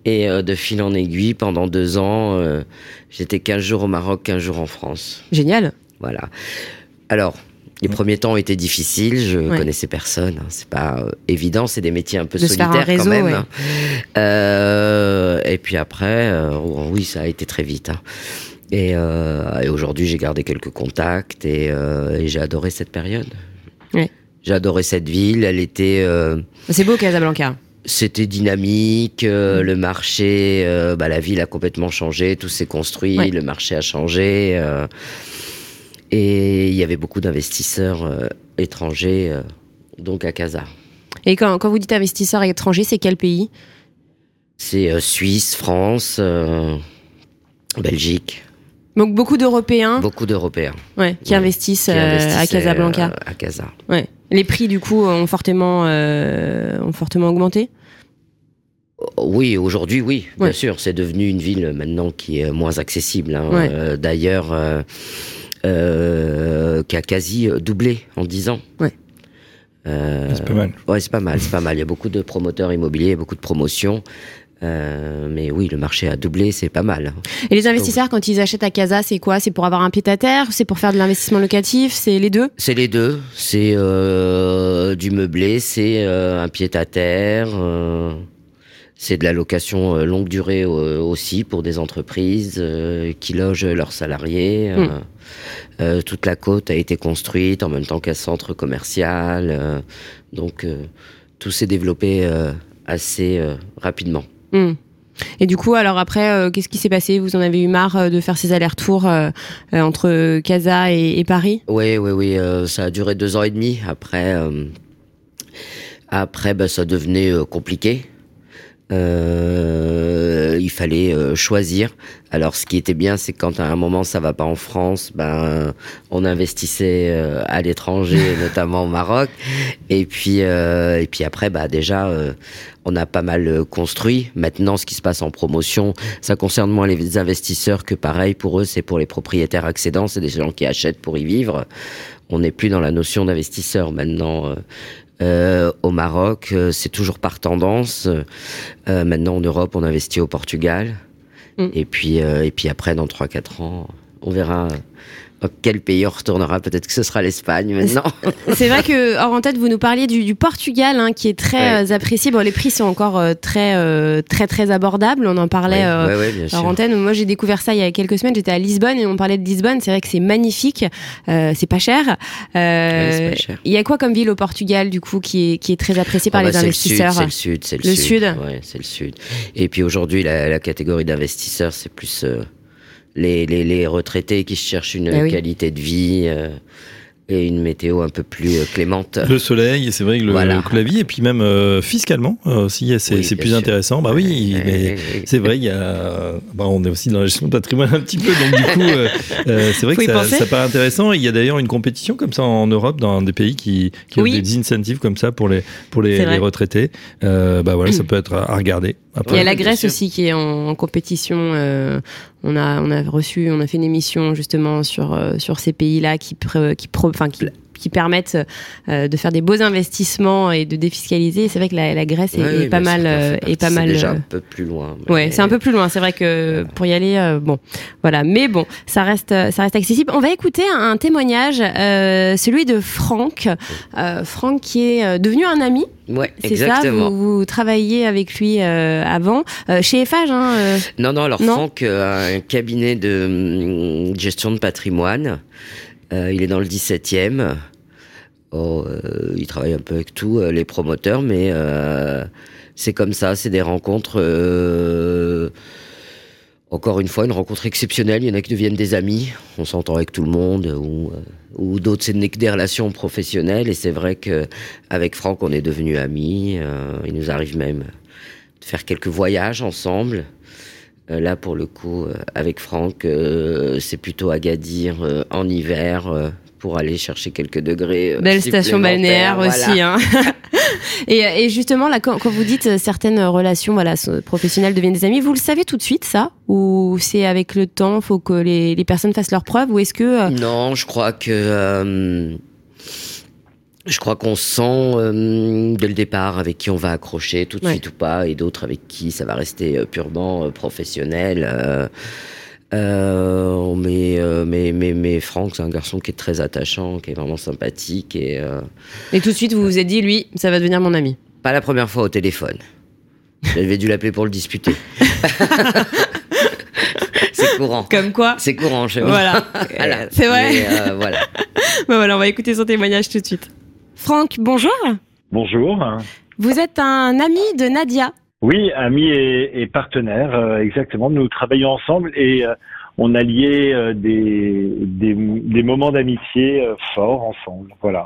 Et euh, de fil en aiguille, pendant deux ans, euh, j'étais 15 jours au Maroc, 15 jours en France.
Génial.
Voilà. Alors, les premiers temps ont été difficiles, je
Ouais.
connaissais personne, hein, c'est pas euh, évident, c'est des métiers un peu
De un
solitaires
réseau,
quand même.
ouais.
hein. Euh, et puis après, euh, oui, ça a été très vite. hein. Et, et aujourd'hui, j'ai gardé quelques contacts et, et j'ai adoré cette période.
Ouais.
J'ai adoré cette ville, elle était,
C'est beau Casablanca.
c'était dynamique, euh, le marché, euh, bah, la ville a complètement changé, tout s'est construit,
Ouais.
le marché a changé. euh, et il y avait beaucoup d'investisseurs euh, étrangers, euh, donc à Casa.
Et quand, quand vous dites investisseurs étrangers, c'est quel pays?
C'est euh, Suisse, France, Belgique,
Donc beaucoup d'Européens
beaucoup d'Européens
ouais, qui
Ouais,
investissent
qui
à Casablanca.
à Casa.
Ouais. Les prix du coup ont fortement, ont fortement augmenté?
Oui, aujourd'hui, oui, bien
Ouais.
sûr. C'est devenu une ville maintenant qui est moins accessible. hein.
Ouais.
D'ailleurs, euh, euh, qui a quasi doublé en 10 ans.
Ouais.
Euh,
C'est pas mal.
Ouais, c'est pas mal, c'est pas mal. Il y a beaucoup de promoteurs immobiliers, beaucoup de promotions. Euh, mais oui, le marché a doublé, c'est pas mal.
Et les investisseurs, quand ils achètent à Casa, c'est quoi? C'est pour avoir un pied à terre? C'est pour faire de l'investissement locatif? C'est les deux?
C'est les deux. C'est euh, du meublé, c'est euh, un pied à terre. C'est de la location euh, longue durée euh, aussi pour des entreprises euh, qui logent leurs salariés. euh,
Mm.
euh, toute la côte a été construite en même temps qu'un centre commercial. donc tout s'est développé assez rapidement.
Hmm. Et du coup, alors après, euh, qu'est-ce qui s'est passé? Vous en avez eu marre euh, de faire ces allers-retours euh, entre Casa et, et Paris?
Oui, oui, oui. ça a duré deux ans et demi. Après, après, bah, ça devenait compliqué. Euh, il fallait euh, choisir. Alors, ce qui était bien, c'est quand à un moment ça va pas en France, ben on investissait euh, à l'étranger, notamment au Maroc. Et puis, euh, et puis après, bah déjà, euh, on a pas mal euh, construit. Maintenant, ce qui se passe en promotion, ça concerne moins les investisseurs que pareil pour eux, c'est pour les propriétaires accédants, c'est des gens qui achètent pour y vivre. On n'est plus dans la notion d'investisseur maintenant. Euh, au Maroc, euh, c'est toujours par tendance. Euh, maintenant, en Europe, on investit au Portugal.
Mm.
Et puis, euh, et puis après, dans 3-4 ans, on verra quel pays on retournera? Peut-être que ce sera l'Espagne maintenant.
C'est vrai que, hors en tête, vous nous parliez du, du Portugal, hein, qui est très euh, apprécié. Bon, les prix sont encore euh, très, euh, très, très abordables. On en parlait
Ouais, ouais, bien
hors antenne. Moi, j'ai découvert ça il y a quelques semaines. J'étais à Lisbonne et on parlait de Lisbonne. C'est vrai que c'est magnifique. C'est pas cher. Il y a quoi comme ville au Portugal, du coup, qui est, qui est très appréciée par
Ah bah,
les
c'est
investisseurs
Le sud, c'est le sud, c'est
Le
le,
sud.
Ouais, c'est le sud. Et puis aujourd'hui, la, la catégorie d'investisseurs, c'est plus les, les, les retraités qui cherchent une
Eh oui.
qualité de vie. euh, et une météo un peu plus euh, clémente.
Le soleil, c'est vrai que le,
Voilà.
que la vie, et puis même euh, fiscalement euh, aussi, c'est
Oui,
c'est
bien
plus
sûr.
intéressant. Bah oui, mais c'est vrai, il y a. Bah, on est aussi dans la gestion de patrimoine un petit peu, donc du coup, euh, c'est vrai
Faut
que ça, ça paraît intéressant. Il y a d'ailleurs une compétition comme ça en Europe, dans des pays qui, qui
Oui.
ont des incentives comme ça pour les, pour les, retraités. Euh, bah voilà, ça peut être à, regarder. Après,
Il y a la Grèce aussi qui est en, en compétition. On a on a reçu, on a fait une émission justement sur euh, sur ces pays-là qui pré- qui pro- enfin qui qui permettent euh, de faire des beaux investissements et de défiscaliser. C'est vrai que la, la Grèce est, pas
bien
mal euh, est pas
c'est
mal.
déjà
euh,
un peu plus loin.
Ouais, c'est un peu plus loin. C'est vrai que pour y aller, bon, voilà. Mais bon, ça reste, ça reste accessible. On va écouter un, un témoignage, celui de Franck. Franck qui est devenu un ami.
Ouais,
C'est ça. Vous, vous travailliez avec lui avant chez Eiffage. Hein,
Non, non, alors
Non.
Franck a un cabinet de hum, gestion de patrimoine. Euh, il est dans le 17e. Oh, euh, il travaille un peu avec tout, euh, les promoteurs, mais euh, c'est comme ça, c'est des rencontres. euh, encore une fois, une rencontre exceptionnelle. Il y en a qui deviennent des amis. On s'entend avec tout le monde, ou, d'autres, c'est des relations professionnelles. Et c'est vrai que avec Franck, on est devenus amis. Il nous arrive même de faire quelques voyages ensemble. Là, pour le coup, avec Franck, c'est plutôt Agadir en hiver pour aller chercher quelques degrés. euh,
belle station balnéaire aussi. Hein. et, et justement, là, quand, quand vous dites euh, certaines relations, voilà, professionnelles deviennent des amis, vous le savez tout de suite, ça, ou c'est avec le temps, faut que les, les personnes fassent leurs preuves, ou est-ce que euh,
Non, je crois que euh, je crois qu'on sent euh, dès le départ avec qui on va accrocher tout de
Ouais.
suite ou pas, et d'autres avec qui ça va rester euh, purement euh, professionnel. Euh, mais, euh, mais, mais, mais Franck, c'est un garçon qui est très attachant, qui est vraiment sympathique et euh,
et tout de suite vous vous êtes dit, lui, ça va devenir mon ami.
pas la première fois au téléphone. J'avais dû l'appeler pour le disputer. c'est courant.
Comme quoi.
C'est courant chez moi.
Voilà.
Voilà.
C'est vrai.
Mais, euh, voilà.
Bah voilà, on va écouter son témoignage tout de suite. Franck, bonjour.
Bonjour.
Vous êtes un ami de Nadia.
Oui, amis et, et partenaires, euh, exactement. Nous travaillons ensemble et euh, on a lié euh, des, des, des moments d'amitié euh, forts ensemble. Voilà.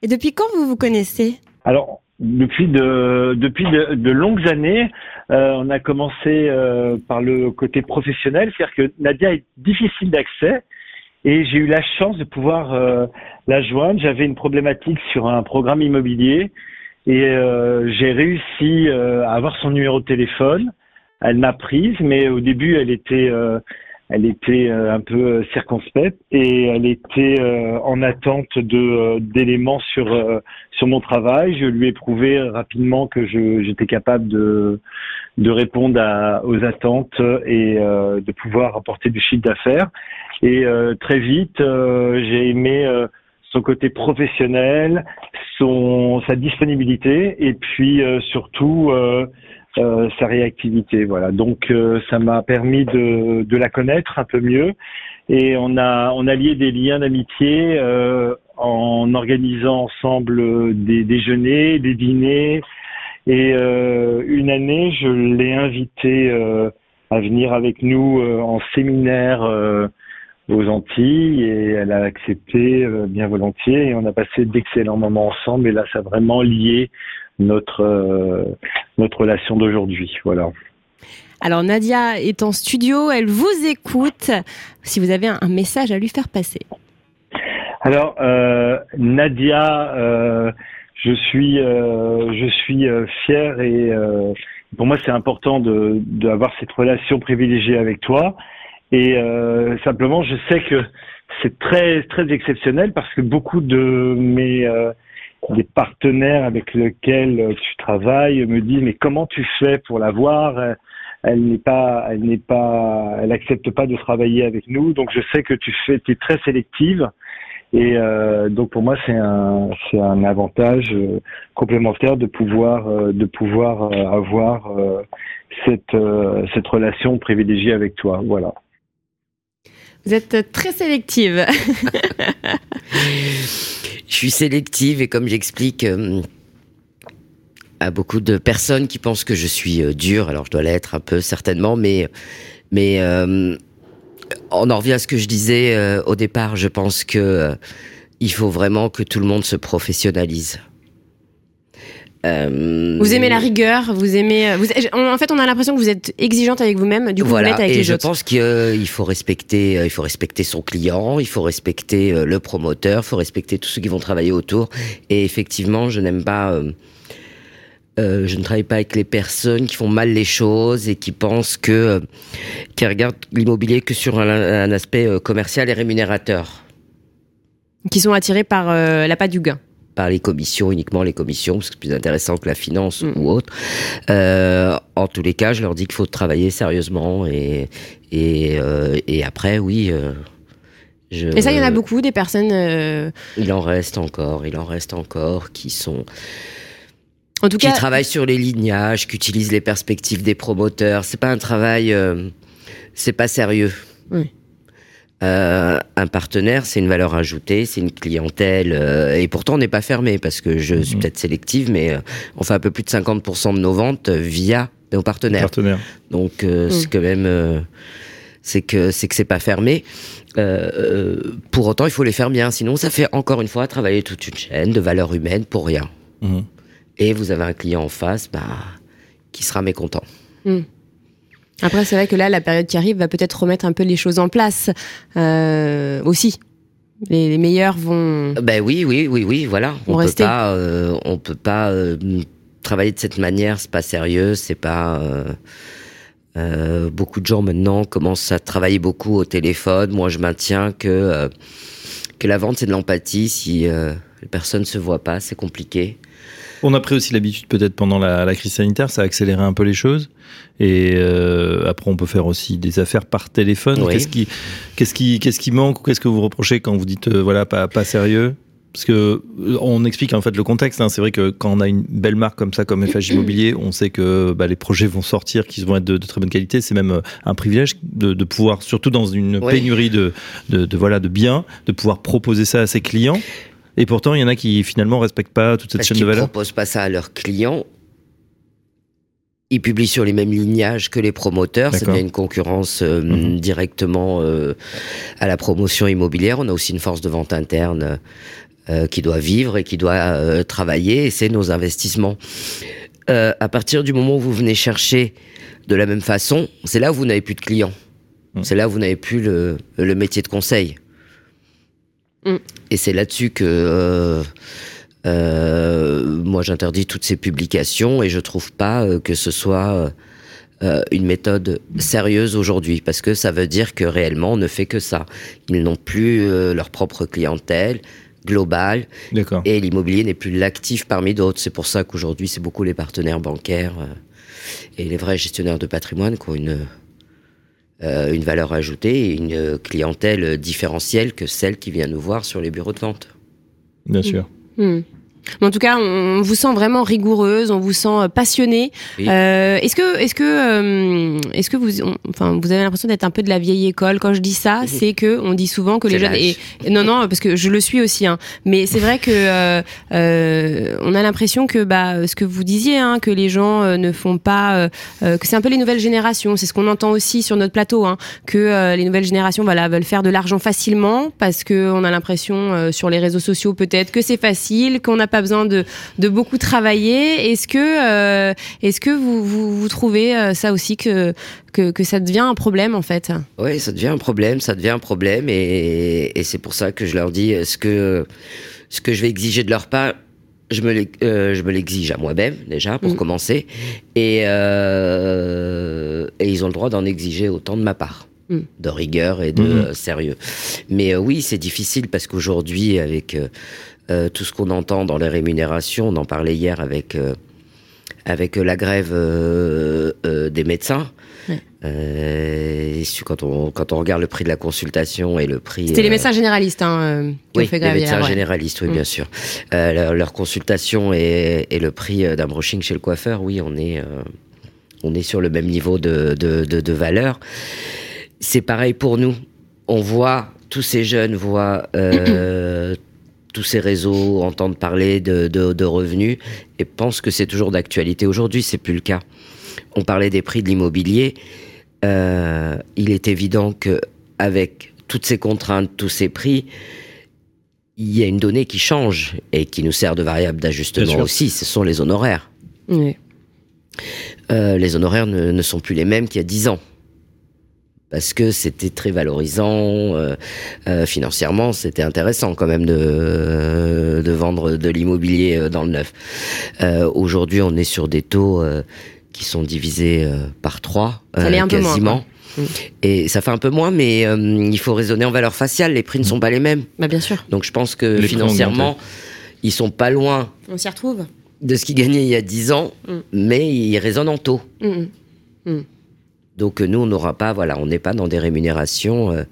Et depuis quand vous vous connaissez?
Alors, depuis de, depuis de, de longues années, euh, on a commencé euh, par le côté professionnel, c'est-à-dire que Nadia est difficile d'accès et j'ai eu la chance de pouvoir euh, la joindre. J'avais une problématique sur un programme immobilier et euh, j'ai réussi euh, à avoir son numéro de téléphone. Elle m'a prise, mais au début, elle était, euh, elle était euh, un peu circonspecte et elle était en attente de d'éléments sur sur mon travail. Je lui ai prouvé rapidement que j'étais capable de de répondre à, aux attentes et de pouvoir apporter du chiffre d'affaires. Et très vite, j'ai aimé son côté professionnel, son sa disponibilité et puis euh, surtout euh, euh, sa réactivité. Voilà. Donc ça m'a permis de, de la connaître un peu mieux et on a on a lié des liens d'amitié en organisant ensemble des déjeuners, des dîners et une année je l'ai invité à venir avec nous en séminaire aux Antilles et elle a accepté euh, bien volontiers. Et on a passé d'excellents moments ensemble. Et là ça a vraiment lié notre euh, notre relation d'aujourd'hui. Voilà.
Alors Nadia est en studio, elle vous écoute. Si vous avez un, message à lui faire passer.
alors euh, Nadia euh, je suis je suis fier et pour moi c'est important de d'avoir cette relation privilégiée avec toi et euh, simplement je sais que c'est très très exceptionnel parce que beaucoup de mes euh, des partenaires avec lesquels tu travailles me disent mais comment tu fais pour la voir elle n'est pas elle n'est pas elle accepte pas de travailler avec nous. Donc je sais que tu fais es très sélective. Et euh, donc pour moi c'est un c'est un avantage euh, complémentaire de pouvoir euh, de pouvoir euh, avoir euh, cette cette relation privilégiée avec toi. Voilà
Vous êtes très sélective.
Je suis sélective et comme j'explique euh, à beaucoup de personnes qui pensent que je suis euh, dure, alors je dois l'être un peu certainement, mais mais euh, on en revient à ce que je disais au départ. Je pense que euh, il faut vraiment que tout le monde se professionnalise. Euh,
Vous aimez la rigueur, vous aimez. Vous, en fait, on a l'impression que vous êtes exigeante avec vous-même, du coup,
voilà.
vous l'êtes avec
et
les
je
autres.
pense qu'il euh, faut respecter, euh, il faut respecter son client, il faut respecter euh, le promoteur, il faut respecter tous ceux qui vont travailler autour. Et effectivement, je n'aime pas. euh, euh, je ne travaille pas avec les personnes qui font mal les choses et qui pensent que, euh, qui regardent l'immobilier que sur un, un aspect euh, commercial et rémunérateur.
Qui sont attirés par euh, l'appât du gain.
Par les commissions, uniquement les commissions, parce que c'est plus intéressant que la finance
Mm.
ou autre. Euh, en tous les cas, je leur dis qu'il faut travailler sérieusement et et, euh, et après, oui. euh, je,
Et ça, il y en a beaucoup, des personnes. euh,
Il en reste encore, il en reste encore qui sont
en tout
qui
cas,
travaillent sur les lignages, qui utilisent les perspectives des promoteurs. C'est pas un travail, c'est pas sérieux.
Oui.
Euh, un partenaire, c'est une valeur ajoutée, c'est une clientèle, euh, et pourtant on n'est pas fermé parce que je suis
Mhm.
peut-être sélective, mais euh, on fait un peu plus de 50% de nos ventes via nos partenaires.
Partenaire.
Donc euh, c'est quand même, euh, c'est que c'est que c'est pas fermé. Pour autant, il faut les faire bien, sinon ça fait encore une fois travailler toute une chaîne de valeurs humaines pour rien.
Mhm.
Et vous avez un client en face, bah, qui sera mécontent.
Après, c'est vrai que là, la période qui arrive va peut-être remettre un peu les choses en place euh, aussi. Les, les meilleurs vont.
Ben oui, oui, oui, oui, voilà.
On
On peut pas, euh, on peut pas euh, travailler de cette manière. C'est pas sérieux. C'est pas. beaucoup de gens maintenant commencent à travailler beaucoup au téléphone. Moi, je maintiens que que la vente c'est de l'empathie. Si les personnes se voient pas, c'est compliqué.
On a pris aussi l'habitude, peut-être pendant la, la crise sanitaire, ça a accéléré un peu les choses. Et euh, après, on peut faire aussi des affaires par téléphone.
Oui.
Qu'est-ce qui, qu'est-ce qui, qu'est-ce qui manque ou qu'est-ce que vous reprochez quand vous dites euh, voilà pas, pas sérieux? Parce que euh, on explique en fait le contexte. hein. C'est vrai que quand on a une belle marque comme ça, comme FH Immobilier, on sait que bah, les projets vont sortir, qu'ils vont être de, de très bonne qualité. C'est même euh, un privilège de, de pouvoir, surtout dans une pénurie de, de, de, voilà de biens, de pouvoir proposer ça à ses clients. Et pourtant, il y en a qui finalement respectent pas toute cette
Parce
chaîne de valeur.
proposent pas ça à leurs clients. Ils publient sur les mêmes lignages que les promoteurs. Ça devient une concurrence euh,
Mhm.
directement euh, à la promotion immobilière. On a aussi une force de vente interne euh, qui doit vivre et qui doit travailler. Et c'est nos investissements. À partir du moment où vous venez chercher de la même façon, c'est là où vous n'avez plus de clients.
Mhm.
C'est là où vous n'avez plus le, le métier de conseil.
Mhm.
Et c'est là-dessus que euh, euh, moi j'interdis toutes ces publications et je trouve pas euh, que ce soit une méthode sérieuse aujourd'hui parce que ça veut dire que réellement on ne fait que ça. Ils n'ont plus leur propre clientèle globale et l'immobilier n'est plus l'actif parmi d'autres. C'est pour ça qu'aujourd'hui c'est beaucoup les partenaires bancaires et les vrais gestionnaires de patrimoine qui ont une euh, une valeur ajoutée et une clientèle différentielle que celle qui vient nous voir sur les bureaux de vente.
Bien sûr.
Hmm. Mais En tout cas, on vous sent vraiment rigoureuse, on vous sent euh, passionnée.
Oui.
Euh, est-ce que, est-ce que, euh, est-ce que vous, on- enfin, vous avez l'impression d'être un peu de la vieille école? Quand je dis ça, c'est que on dit souvent que les jeunes. Et, non, non, parce que je le suis aussi. Hein, mais c'est vrai que euh, euh, on a l'impression que, bah, ce que vous disiez, hein, que les gens euh, ne font pas, que c'est un peu les nouvelles générations. C'est ce qu'on entend aussi sur notre plateau, hein, que les nouvelles générations, voilà, veulent faire de l'argent facilement parce que on a l'impression euh, sur les réseaux sociaux peut-être que c'est facile, qu'on n'a pas besoin de, de beaucoup travailler. Est-ce que, euh, est-ce que vous, vous, vous trouvez euh, ça aussi que, que que ça devient un problème en fait?
Oui, ça devient un problème, ça devient un problème, et, et c'est pour ça que je leur dis euh, ce que ce que je vais exiger de leur part. Je me l'exige à moi-même déjà pour
Mhm.
commencer, et euh, et ils ont le droit d'en exiger autant de ma part,
Mhm.
de rigueur et de
Mhm.
euh, sérieux. Mais euh, oui, c'est difficile parce qu'aujourd'hui, avec euh, euh, tout ce qu'on entend dans les rémunérations, on en parlait hier avec euh, avec euh, la grève euh, des médecins.
Ouais.
Quand on quand on regarde le prix de la consultation et le prix
C'était les médecins généralistes hein, qui
oui,
ont fait
les
grève
médecins
hier, ouais.
généralistes, oui,
Mm.
bien sûr. Leur, leur consultation et, et le prix d'un brushing chez le coiffeur, oui, on est, on est sur le même niveau de, de, de, de valeur. C'est pareil pour nous. On voit, tous ces jeunes voient tous ces réseaux entendent parler de, de, de revenus et pensent que c'est toujours d'actualité. Aujourd'hui, c'est plus le cas. On parlait des prix de l'immobilier. Euh, il est évident que avec toutes ces contraintes, tous ces prix, il y a une donnée qui change et qui nous sert de variable d'ajustement aussi, ce sont les honoraires.
Oui.
Euh, les honoraires ne, ne sont plus les mêmes qu'il y a 10 ans. Parce que c'était très valorisant, euh, euh, financièrement, c'était intéressant quand même de, de vendre de l'immobilier euh, dans le neuf. Euh, Aujourd'hui, on est sur des taux euh, qui sont divisés euh, par 3,
Ça l'est un peu moins,
quasiment.
Mm.
Et ça fait un peu moins, mais euh, il faut raisonner en valeur faciale. Les prix ne sont pas les mêmes.
Bah, bien sûr.
Donc je pense que
Les
financièrement, ils sont pas loin
On s'y retrouve.
de ce qu'ils gagnaient il y a 10 ans,
Mm.
mais ils résonnent en taux.
Mm, mm.
Donc nous, on n'aura pas, voilà, on n'est pas dans des rémunérations euh,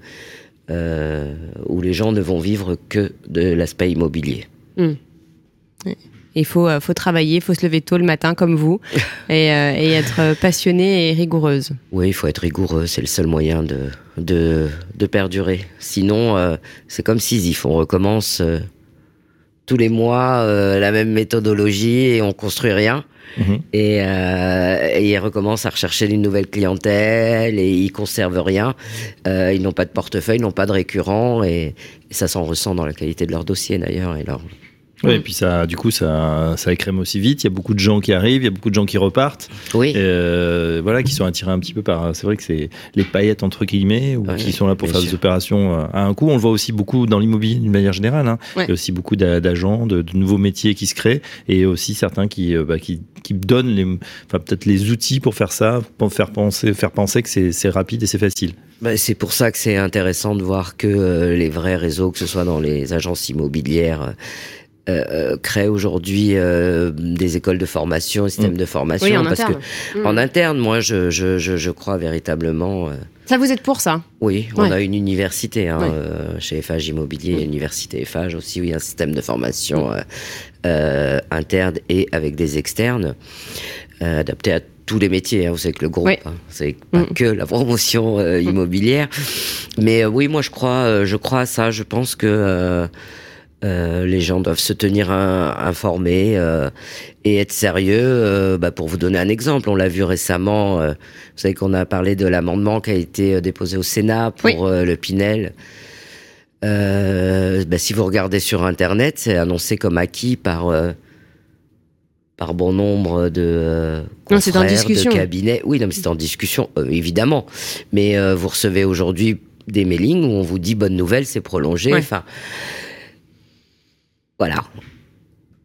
euh, où les gens ne vont vivre que de l'aspect immobilier.
Il faut, euh, faut travailler, il faut se lever tôt le matin comme vous et, euh, et être passionnée et rigoureuse.
Oui, il faut être rigoureux, c'est le seul moyen de, de, de perdurer. Sinon, euh, c'est comme Sisyphe, on recommence tous les mois euh, la même méthodologie et on construit rien.
Mhm.
Et, euh, et ils recommencent à rechercher une nouvelle clientèle et ils conservent rien. Euh, ils n'ont pas de portefeuille, ils n'ont pas de récurrent et, et ça s'en ressent dans la qualité de leur dossier d'ailleurs. Et leur...
Ouais, et puis ça, du coup, ça, ça écrème aussi vite. Il y a beaucoup de gens qui arrivent, il y a beaucoup de gens qui repartent,
Oui,
euh, voilà, qui sont attirés un petit peu par. C'est vrai que c'est les paillettes entre guillemets, ou
Ouais,
qui sont là pour faire
sûr.
des opérations euh, à un coup. On le voit aussi beaucoup dans l'immobilier d'une manière générale. hein.
Ouais.
Il y a aussi beaucoup d'a- d'agents, de, de nouveaux métiers qui se créent, et aussi certains qui, euh, bah, qui, qui donnent les, enfin peut-être les outils pour faire ça, pour faire penser, faire penser que c'est c'est rapide et c'est facile.
Bah, c'est pour ça que c'est intéressant de voir que euh, les vrais réseaux, que ce soit dans les agences immobilières, euh, euh, créent aujourd'hui euh, des écoles de formation, un système
Mm.
de formation.
Oui, en
parce
interne.
que
Mm.
en interne, moi, je, je, je, je crois véritablement. euh,
Ça, vous êtes pour ça
oui, on
Ouais.
a une université hein,
Ouais.
euh, chez FH Immobilier, une université FH aussi, a un système de formation euh, euh, interne et avec des externes, euh, adapté à tous les métiers. hein. Vous savez que le groupe, hein, c'est pas
Mm.
que la promotion euh, immobilière. Mais euh, oui, moi je crois, euh, je crois à ça. Je pense que euh, euh, les gens doivent se tenir un- informés euh, et être sérieux. euh, bah, pour vous donner un exemple, on l'a vu récemment. euh, vous savez qu'on a parlé de l'amendement qui a été euh, déposé au Sénat pour
Oui.
euh, le Pinel. Euh, bah, si vous regardez sur Internet, c'est annoncé comme acquis par euh, par bon nombre de euh,
Non, c'est en
confrères,
discussion.
de cabinets. Oui, non, mais c'est en discussion, euh, évidemment. Mais euh, vous recevez aujourd'hui des mailings où on vous dit bonne nouvelle, c'est prolongé.
Ouais.
Enfin, voilà.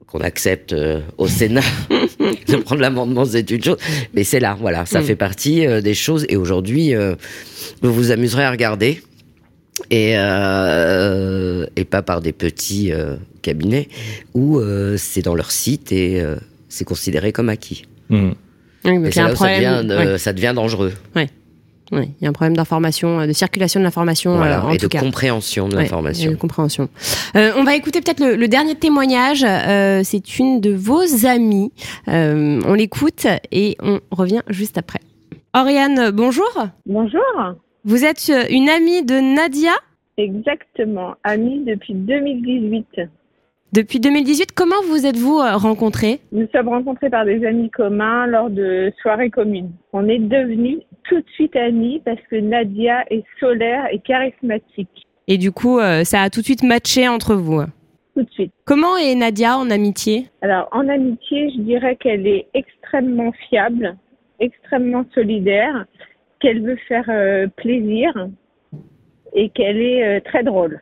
Qu'on accepte euh, au Sénat de prendre l'amendement, c'est une chose. Mais c'est là, voilà, ça
Mm.
fait partie euh, des choses. Et aujourd'hui, euh, vous vous amuserez à regarder. Et, euh, et pas par des petits euh, cabinets où euh, c'est dans leur site et euh, c'est considéré comme acquis.
Oui, mais
Et c'est là où ça devient, euh, ça devient dangereux.
Oui, il y a un problème d'information, euh, de circulation de l'information
Voilà,
euh, en
et
tout
de
cas.
compréhension de l'information.
de compréhension. Euh, on va écouter peut-être le, le dernier témoignage. Euh, c'est une de vos amies. Euh, on l'écoute et on revient juste après. Oriane, bonjour.
Bonjour.
Vous êtes une amie de Nadia?
Exactement. Amis depuis 2018.
depuis 2018. Comment vous êtes-vous rencontrés
Nous sommes rencontrés par des amis communs lors de soirées communes. On est devenus tout de suite amis parce que Nadia est solaire et charismatique.
Et du coup, euh, ça a tout de suite matché entre vous.
Tout de suite.
Comment est Nadia en amitié?
Alors, en amitié, je dirais qu'elle est extrêmement fiable, extrêmement solidaire, qu'elle veut faire euh, plaisir et qu'elle est euh, très drôle.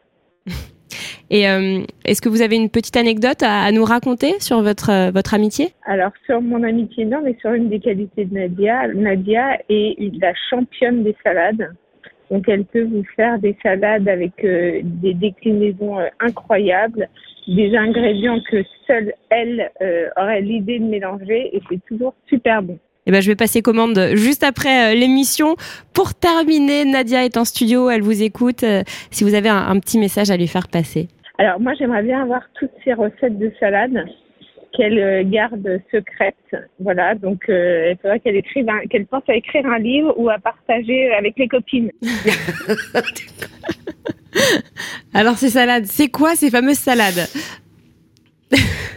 Et euh, est-ce que vous avez une petite anecdote à, à nous raconter sur votre, euh, votre amitié?
Alors, sur mon amitié, non, mais sur une des qualités de Nadia, Nadia est la championne des salades. Donc, elle peut vous faire des salades avec euh, des déclinaisons incroyables, des ingrédients que seule elle aurait l'idée de mélanger, et c'est toujours super bon.
Eh ben, je vais passer commande juste après l'émission. Pour terminer, Nadia est en studio, elle vous écoute. si vous avez un, un petit message à lui faire passer.
Alors, moi, j'aimerais bien avoir toutes ces recettes de salades qu'elle euh, garde secrètes. Voilà, donc euh, il faudrait qu'elle écrive, un- qu'elle pense à écrire un livre ou à partager avec les copines.
Alors, ces salades, c'est quoi ces fameuses salades?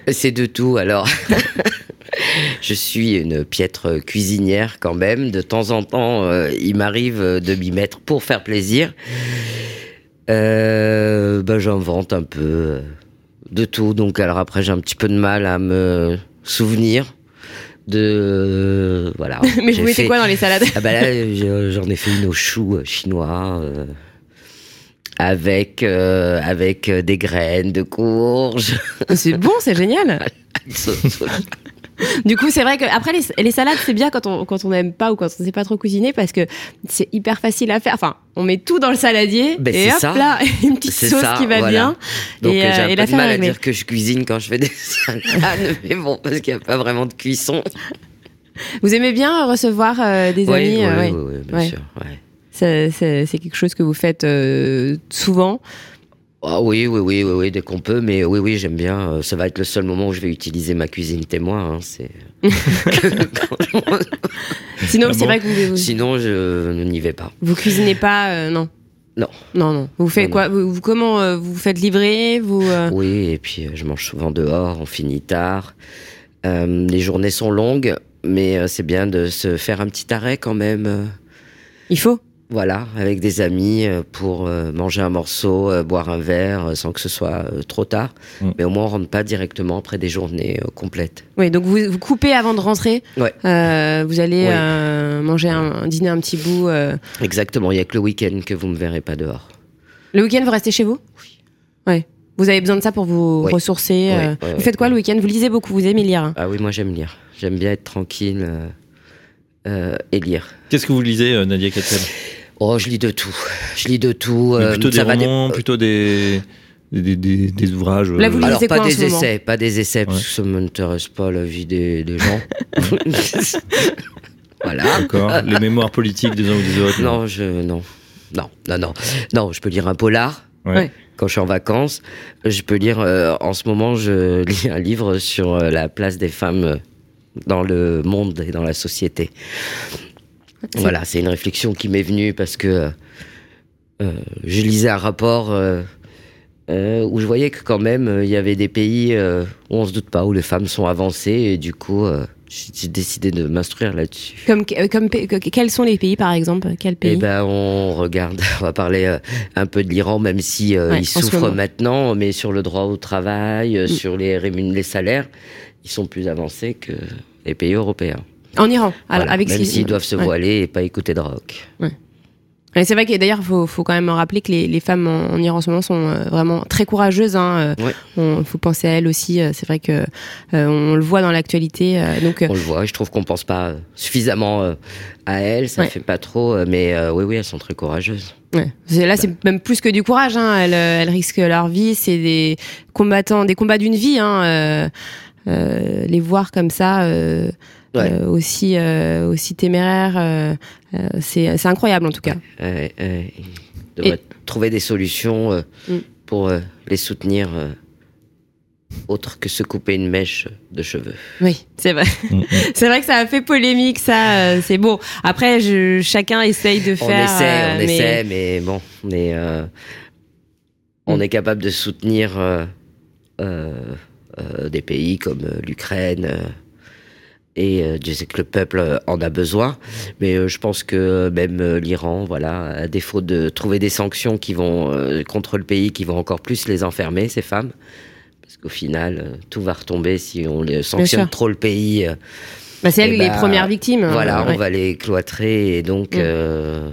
C'est de tout. Alors, je suis une piètre cuisinière quand même. De temps en temps, euh, il m'arrive de m'y mettre pour faire plaisir. Euh, bah, j'invente un peu euh, de tout. Donc alors après j'ai un petit peu de mal à me souvenir de euh, voilà.
Mais vous mettez
fait-
quoi dans les salades
Ah bah là j'en ai fait une au chou euh, chinois. euh, avec euh, avec des graines de courge.
C'est bon, c'est génial. Du coup, c'est vrai que après les, les salades, c'est bien quand on quand on n'aime pas ou quand on sait pas trop cuisiner parce que c'est hyper facile à faire. Enfin, on met tout dans le saladier
Ben,
et hop
ça.
là, une petite sauce
ça,
qui va
voilà.
bien.
Donc
et,
euh,
euh,
j'ai un
et
peu de mal à dire que je cuisine quand je fais des salades, mais bon parce qu'il n'y a pas vraiment de cuisson.
Vous aimez bien recevoir euh, des amis
oui,
euh, ouais.
bien sûr.
C'est- quelque chose que vous faites euh, souvent.
Ah oui, oui, oui, oui, oui, dès qu'on peut, mais oui, oui, j'aime bien. Euh, Ça va être le seul moment où je vais utiliser ma cuisine témoin. hein, c'est...
Sinon,
Ah
c'est
bon
vrai que vous, vous,
Sinon, je n'y vais pas.
vous cuisinez pas, euh, non?
Non.
Non, non. Vous faites
Non,
quoi? vous, vous- Comment euh, vous faites livrer? Vous euh,
Oui, et puis je mange souvent dehors, on finit tard. Les journées sont longues, mais c'est bien de se faire un petit arrêt quand même.
Il faut.
Voilà, avec des amis euh, pour euh, manger un morceau, euh, boire un verre, sans que ce soit trop tard.
Mm.
Mais au moins, on rentre pas directement après des journées complètes.
Oui, donc vous, vous coupez avant de rentrer.
Ouais.
Euh, vous allez
Oui.
euh, manger un, un dîner un petit bout. euh.
Exactement, il y a que le week-end que vous me verrez pas dehors.
Le week-end, vous restez chez vous? Oui. Ouais. Vous avez besoin de ça pour vous
Oui.
ressourcer.
Oui,
euh. vous faites quoi le week-end? Vous lisez beaucoup, vous aimez lire. hein
Ah oui, moi j'aime lire. J'aime bien être tranquille euh, euh, et lire.
Qu'est-ce que vous lisez, euh, Nadia Katzel
Oh, je lis de tout. Je lis de tout.
Mais
euh,
Plutôt des
dé-
romans, plutôt des, des, des, des- des ouvrages.
Là, vous
euh,
lisez
Alors,
quoi
pas
en
des
ce
essais, pas des essais, que ça m'intéresse pas la vie des, des gens. voilà.
D'accord. Les mémoires politiques des uns ou des autres.
Non, je non. Non, non, non. Non, je peux lire un polar
Ouais.
Quand je suis en vacances. Je peux lire, euh, en ce moment, je lis un livre sur euh, la place des femmes dans le monde et dans la société. Voilà, c'est une réflexion qui m'est venue parce que euh, euh, je lisais un rapport euh, euh, où je voyais que quand même il y avait des pays où on se doute pas, où les femmes sont avancées et du coup j'ai décidé de m'instruire là-dessus.
Comme, comme, quels sont les pays, par exemple? Quel pays?
Eh ben, on regarde, on va parler un peu de l'Iran, même si euh,
Ouais,
il
en ce
souffre
moment.
maintenant, mais sur le droit au travail,
Mm.
sur les, les salaires, ils sont plus avancés que les pays européens.
En Iran,
Voilà,
avec
même s'ils doivent se
ouais.
voiler et pas écouter de rock.
Et c'est vrai que d'ailleurs, il faut, faut quand même rappeler que les, les femmes en, en Iran en ce moment sont euh, vraiment très courageuses. Hein.
Ouais.
Il faut penser à elles aussi. euh, C'est vrai que euh, on le voit dans l'actualité. euh, donc, euh,
On le voit, je trouve qu'on pense pas suffisamment euh, à elles, ça
Ouais.
fait pas trop, euh, mais euh, oui, oui, elles sont très courageuses.
ouais. Là, c'est même plus que du courage. Hein. Elles, euh, elles risquent leur vie. C'est des combattants, des combats d'une vie. Hein. euh, euh, les voir comme ça. Euh,
Ouais.
euh, aussi euh, aussi téméraires euh, c'est c'est incroyable en tout cas
il devrait trouver des solutions euh,
Mm.
pour euh, les soutenir, euh, autre que se couper une mèche de cheveux.
Oui, c'est vrai.
Mm, mm.
c'est vrai que ça a fait polémique, ça. euh, c'est bon. Après, je, chacun essaye de
On
faire.
essaie,
euh,
on
mais-
essaie, mais bon, on est, euh, on
Mm.
est capable de soutenir euh, euh, euh, des pays comme euh, l'Ukraine. Et euh, Dieu sait que le peuple euh, en a besoin, mais euh, je pense que même l'Iran, voilà, à défaut de trouver des sanctions qui vont contre le pays, qui vont encore plus les enfermer, ces femmes, parce qu'au final, tout va retomber si on les sanctionne trop le pays.
Bah, c'est elles
Eh
les
bah,
premières victimes.
voilà,
ouais.
on va les cloîtrer et donc
Mm.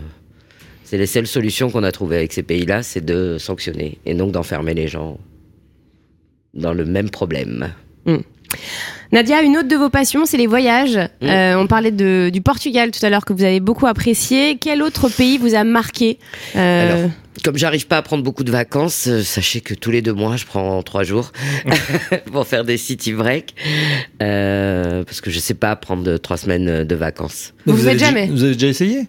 c'est les seules solutions qu'on a trouvées avec ces pays-là, c'est de sanctionner et donc d'enfermer les gens dans le même problème.
Nadia, une autre de vos passions, c'est les voyages.
Mm.
Euh, on parlait de, du Portugal tout à l'heure que vous avez beaucoup apprécié. Quel autre pays vous a marqué Euh,
Alors, Comme j'arrive pas à prendre beaucoup de vacances, euh, sachez que tous les deux mois, je prends trois jours pour faire des city breaks euh, parce que je sais pas prendre trois semaines de vacances.
Vous faites
déjà-
jamais
Vous avez déjà essayé?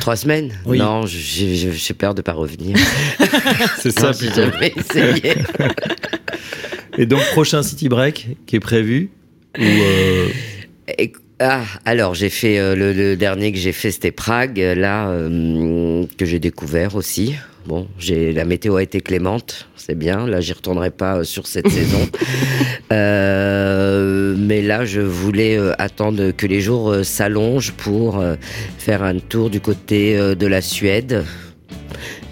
Trois semaines?
Oui.
Non, j'ai peur de pas revenir.
C'est ça.
j'ai jamais essayé.
Et donc, prochain City Break qui est prévu? Ou, euh,
Et- ah, alors j'ai fait euh, le, le dernier que j'ai fait, c'était Prague, là euh, que j'ai découvert aussi. Bon, j'ai la météo a été clémente, c'est bien. Là, j'y retournerai pas sur cette saison. Mais là, je voulais attendre que les jours s'allongent pour faire un tour du côté de la Suède.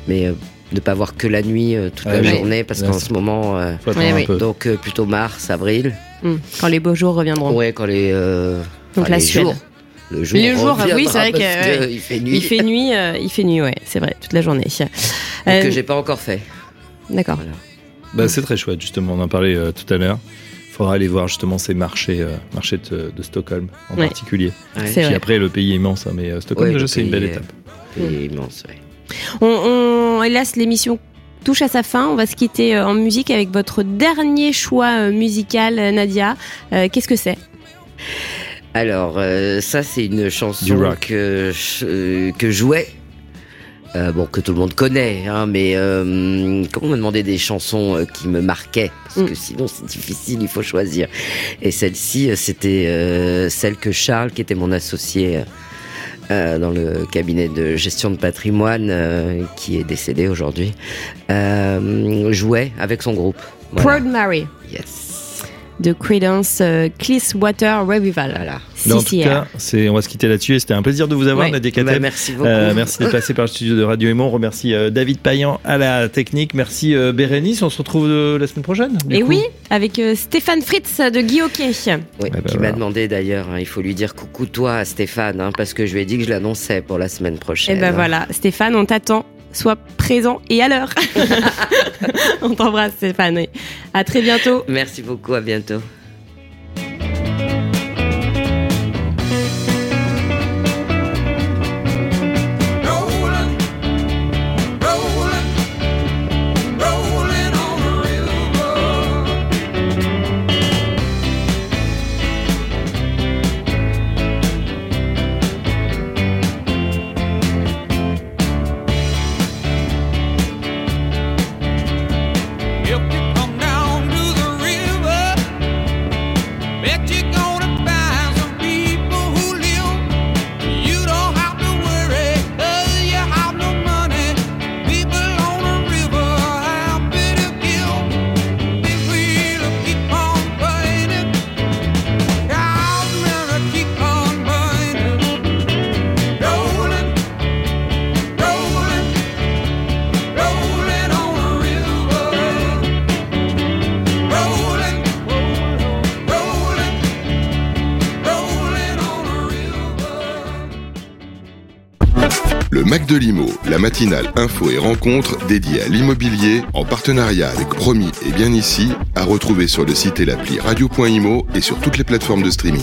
Mais ne pas voir que la nuit euh, toute
Ah
la
oui.
journée, parce qu'en ce moment, euh,
oui.
donc euh, plutôt mars, avril.
Hmm. Quand les beaux jours reviendront.
Ouais, quand les, euh,
Donc
enfin,
la
les
Suède.
jours. Le jour,
Le jour, oui, c'est vrai que,
parce
ouais.
il fait nuit.
Il fait nuit, euh, il fait nuit, ouais, c'est vrai, toute la journée.
Donc,
Euh,
que j'ai pas encore fait.
D'accord.
Voilà.
Bah, c'est très chouette, justement. On en parlait euh, tout à l'heure. Il faudra aller voir justement ces marchés, euh, marchés de, de Stockholm en
Ouais.
particulier.
Ouais.
Puis
vrai.
après, le pays est immense, hein, mais euh, Stockholm,
Ouais,
déjà, c'est une
pays
belle étape.
C'est immense, ouais.
On, on- hélas, l'émission touche à sa fin. On va se quitter euh, en musique avec votre dernier choix euh, musical, euh, Nadia. Euh, Qu'est-ce que c'est?
Alors, euh, ça, c'est une
Du
chanson
rock.
que euh, que. Euh, bon, que tout le monde connaît, hein, mais euh, comment me demander des chansons euh, qui me marquaient Parce
Mm.
que sinon, c'est difficile, il faut choisir. Et celle-ci, euh, c'était euh, celle que Charles, qui était mon associé euh, dans le cabinet de gestion de patrimoine, euh, qui est décédé aujourd'hui, euh, jouait avec son groupe. Voilà.
Proud Mary
Yes.
De Credence euh, Clearwater Revival.
Voilà.
Mais en tout cas, c'est, on va se quitter là-dessus et c'était un plaisir de vous avoir,
Ouais.
Nadia
Bah, merci beaucoup.
Euh, merci d'être passé par le studio de Radio Aimant. On remercie euh, David Payan à la technique. Merci euh, Bérénice. On se retrouve euh, la semaine prochaine. du
Et
coup.
oui, avec euh, Stéphane Fritz de Guy Hockey.
Oui,
bah
qui
voilà.
m'a demandé d'ailleurs, hein, il faut lui dire coucou toi à Stéphane, hein, parce que je lui ai dit que je l'annonçais pour la semaine
Et
prochaine.
ben voilà, Stéphane, on t'attend. Sois présent et à l'heure. on t'embrasse, Stéphane. À très bientôt.
Merci beaucoup, à bientôt.
Matinale info et rencontre dédiée à l'immobilier en partenariat avec Promis et Bien Ici, à retrouver sur le site et l'appli radio.imo et sur toutes les plateformes de streaming.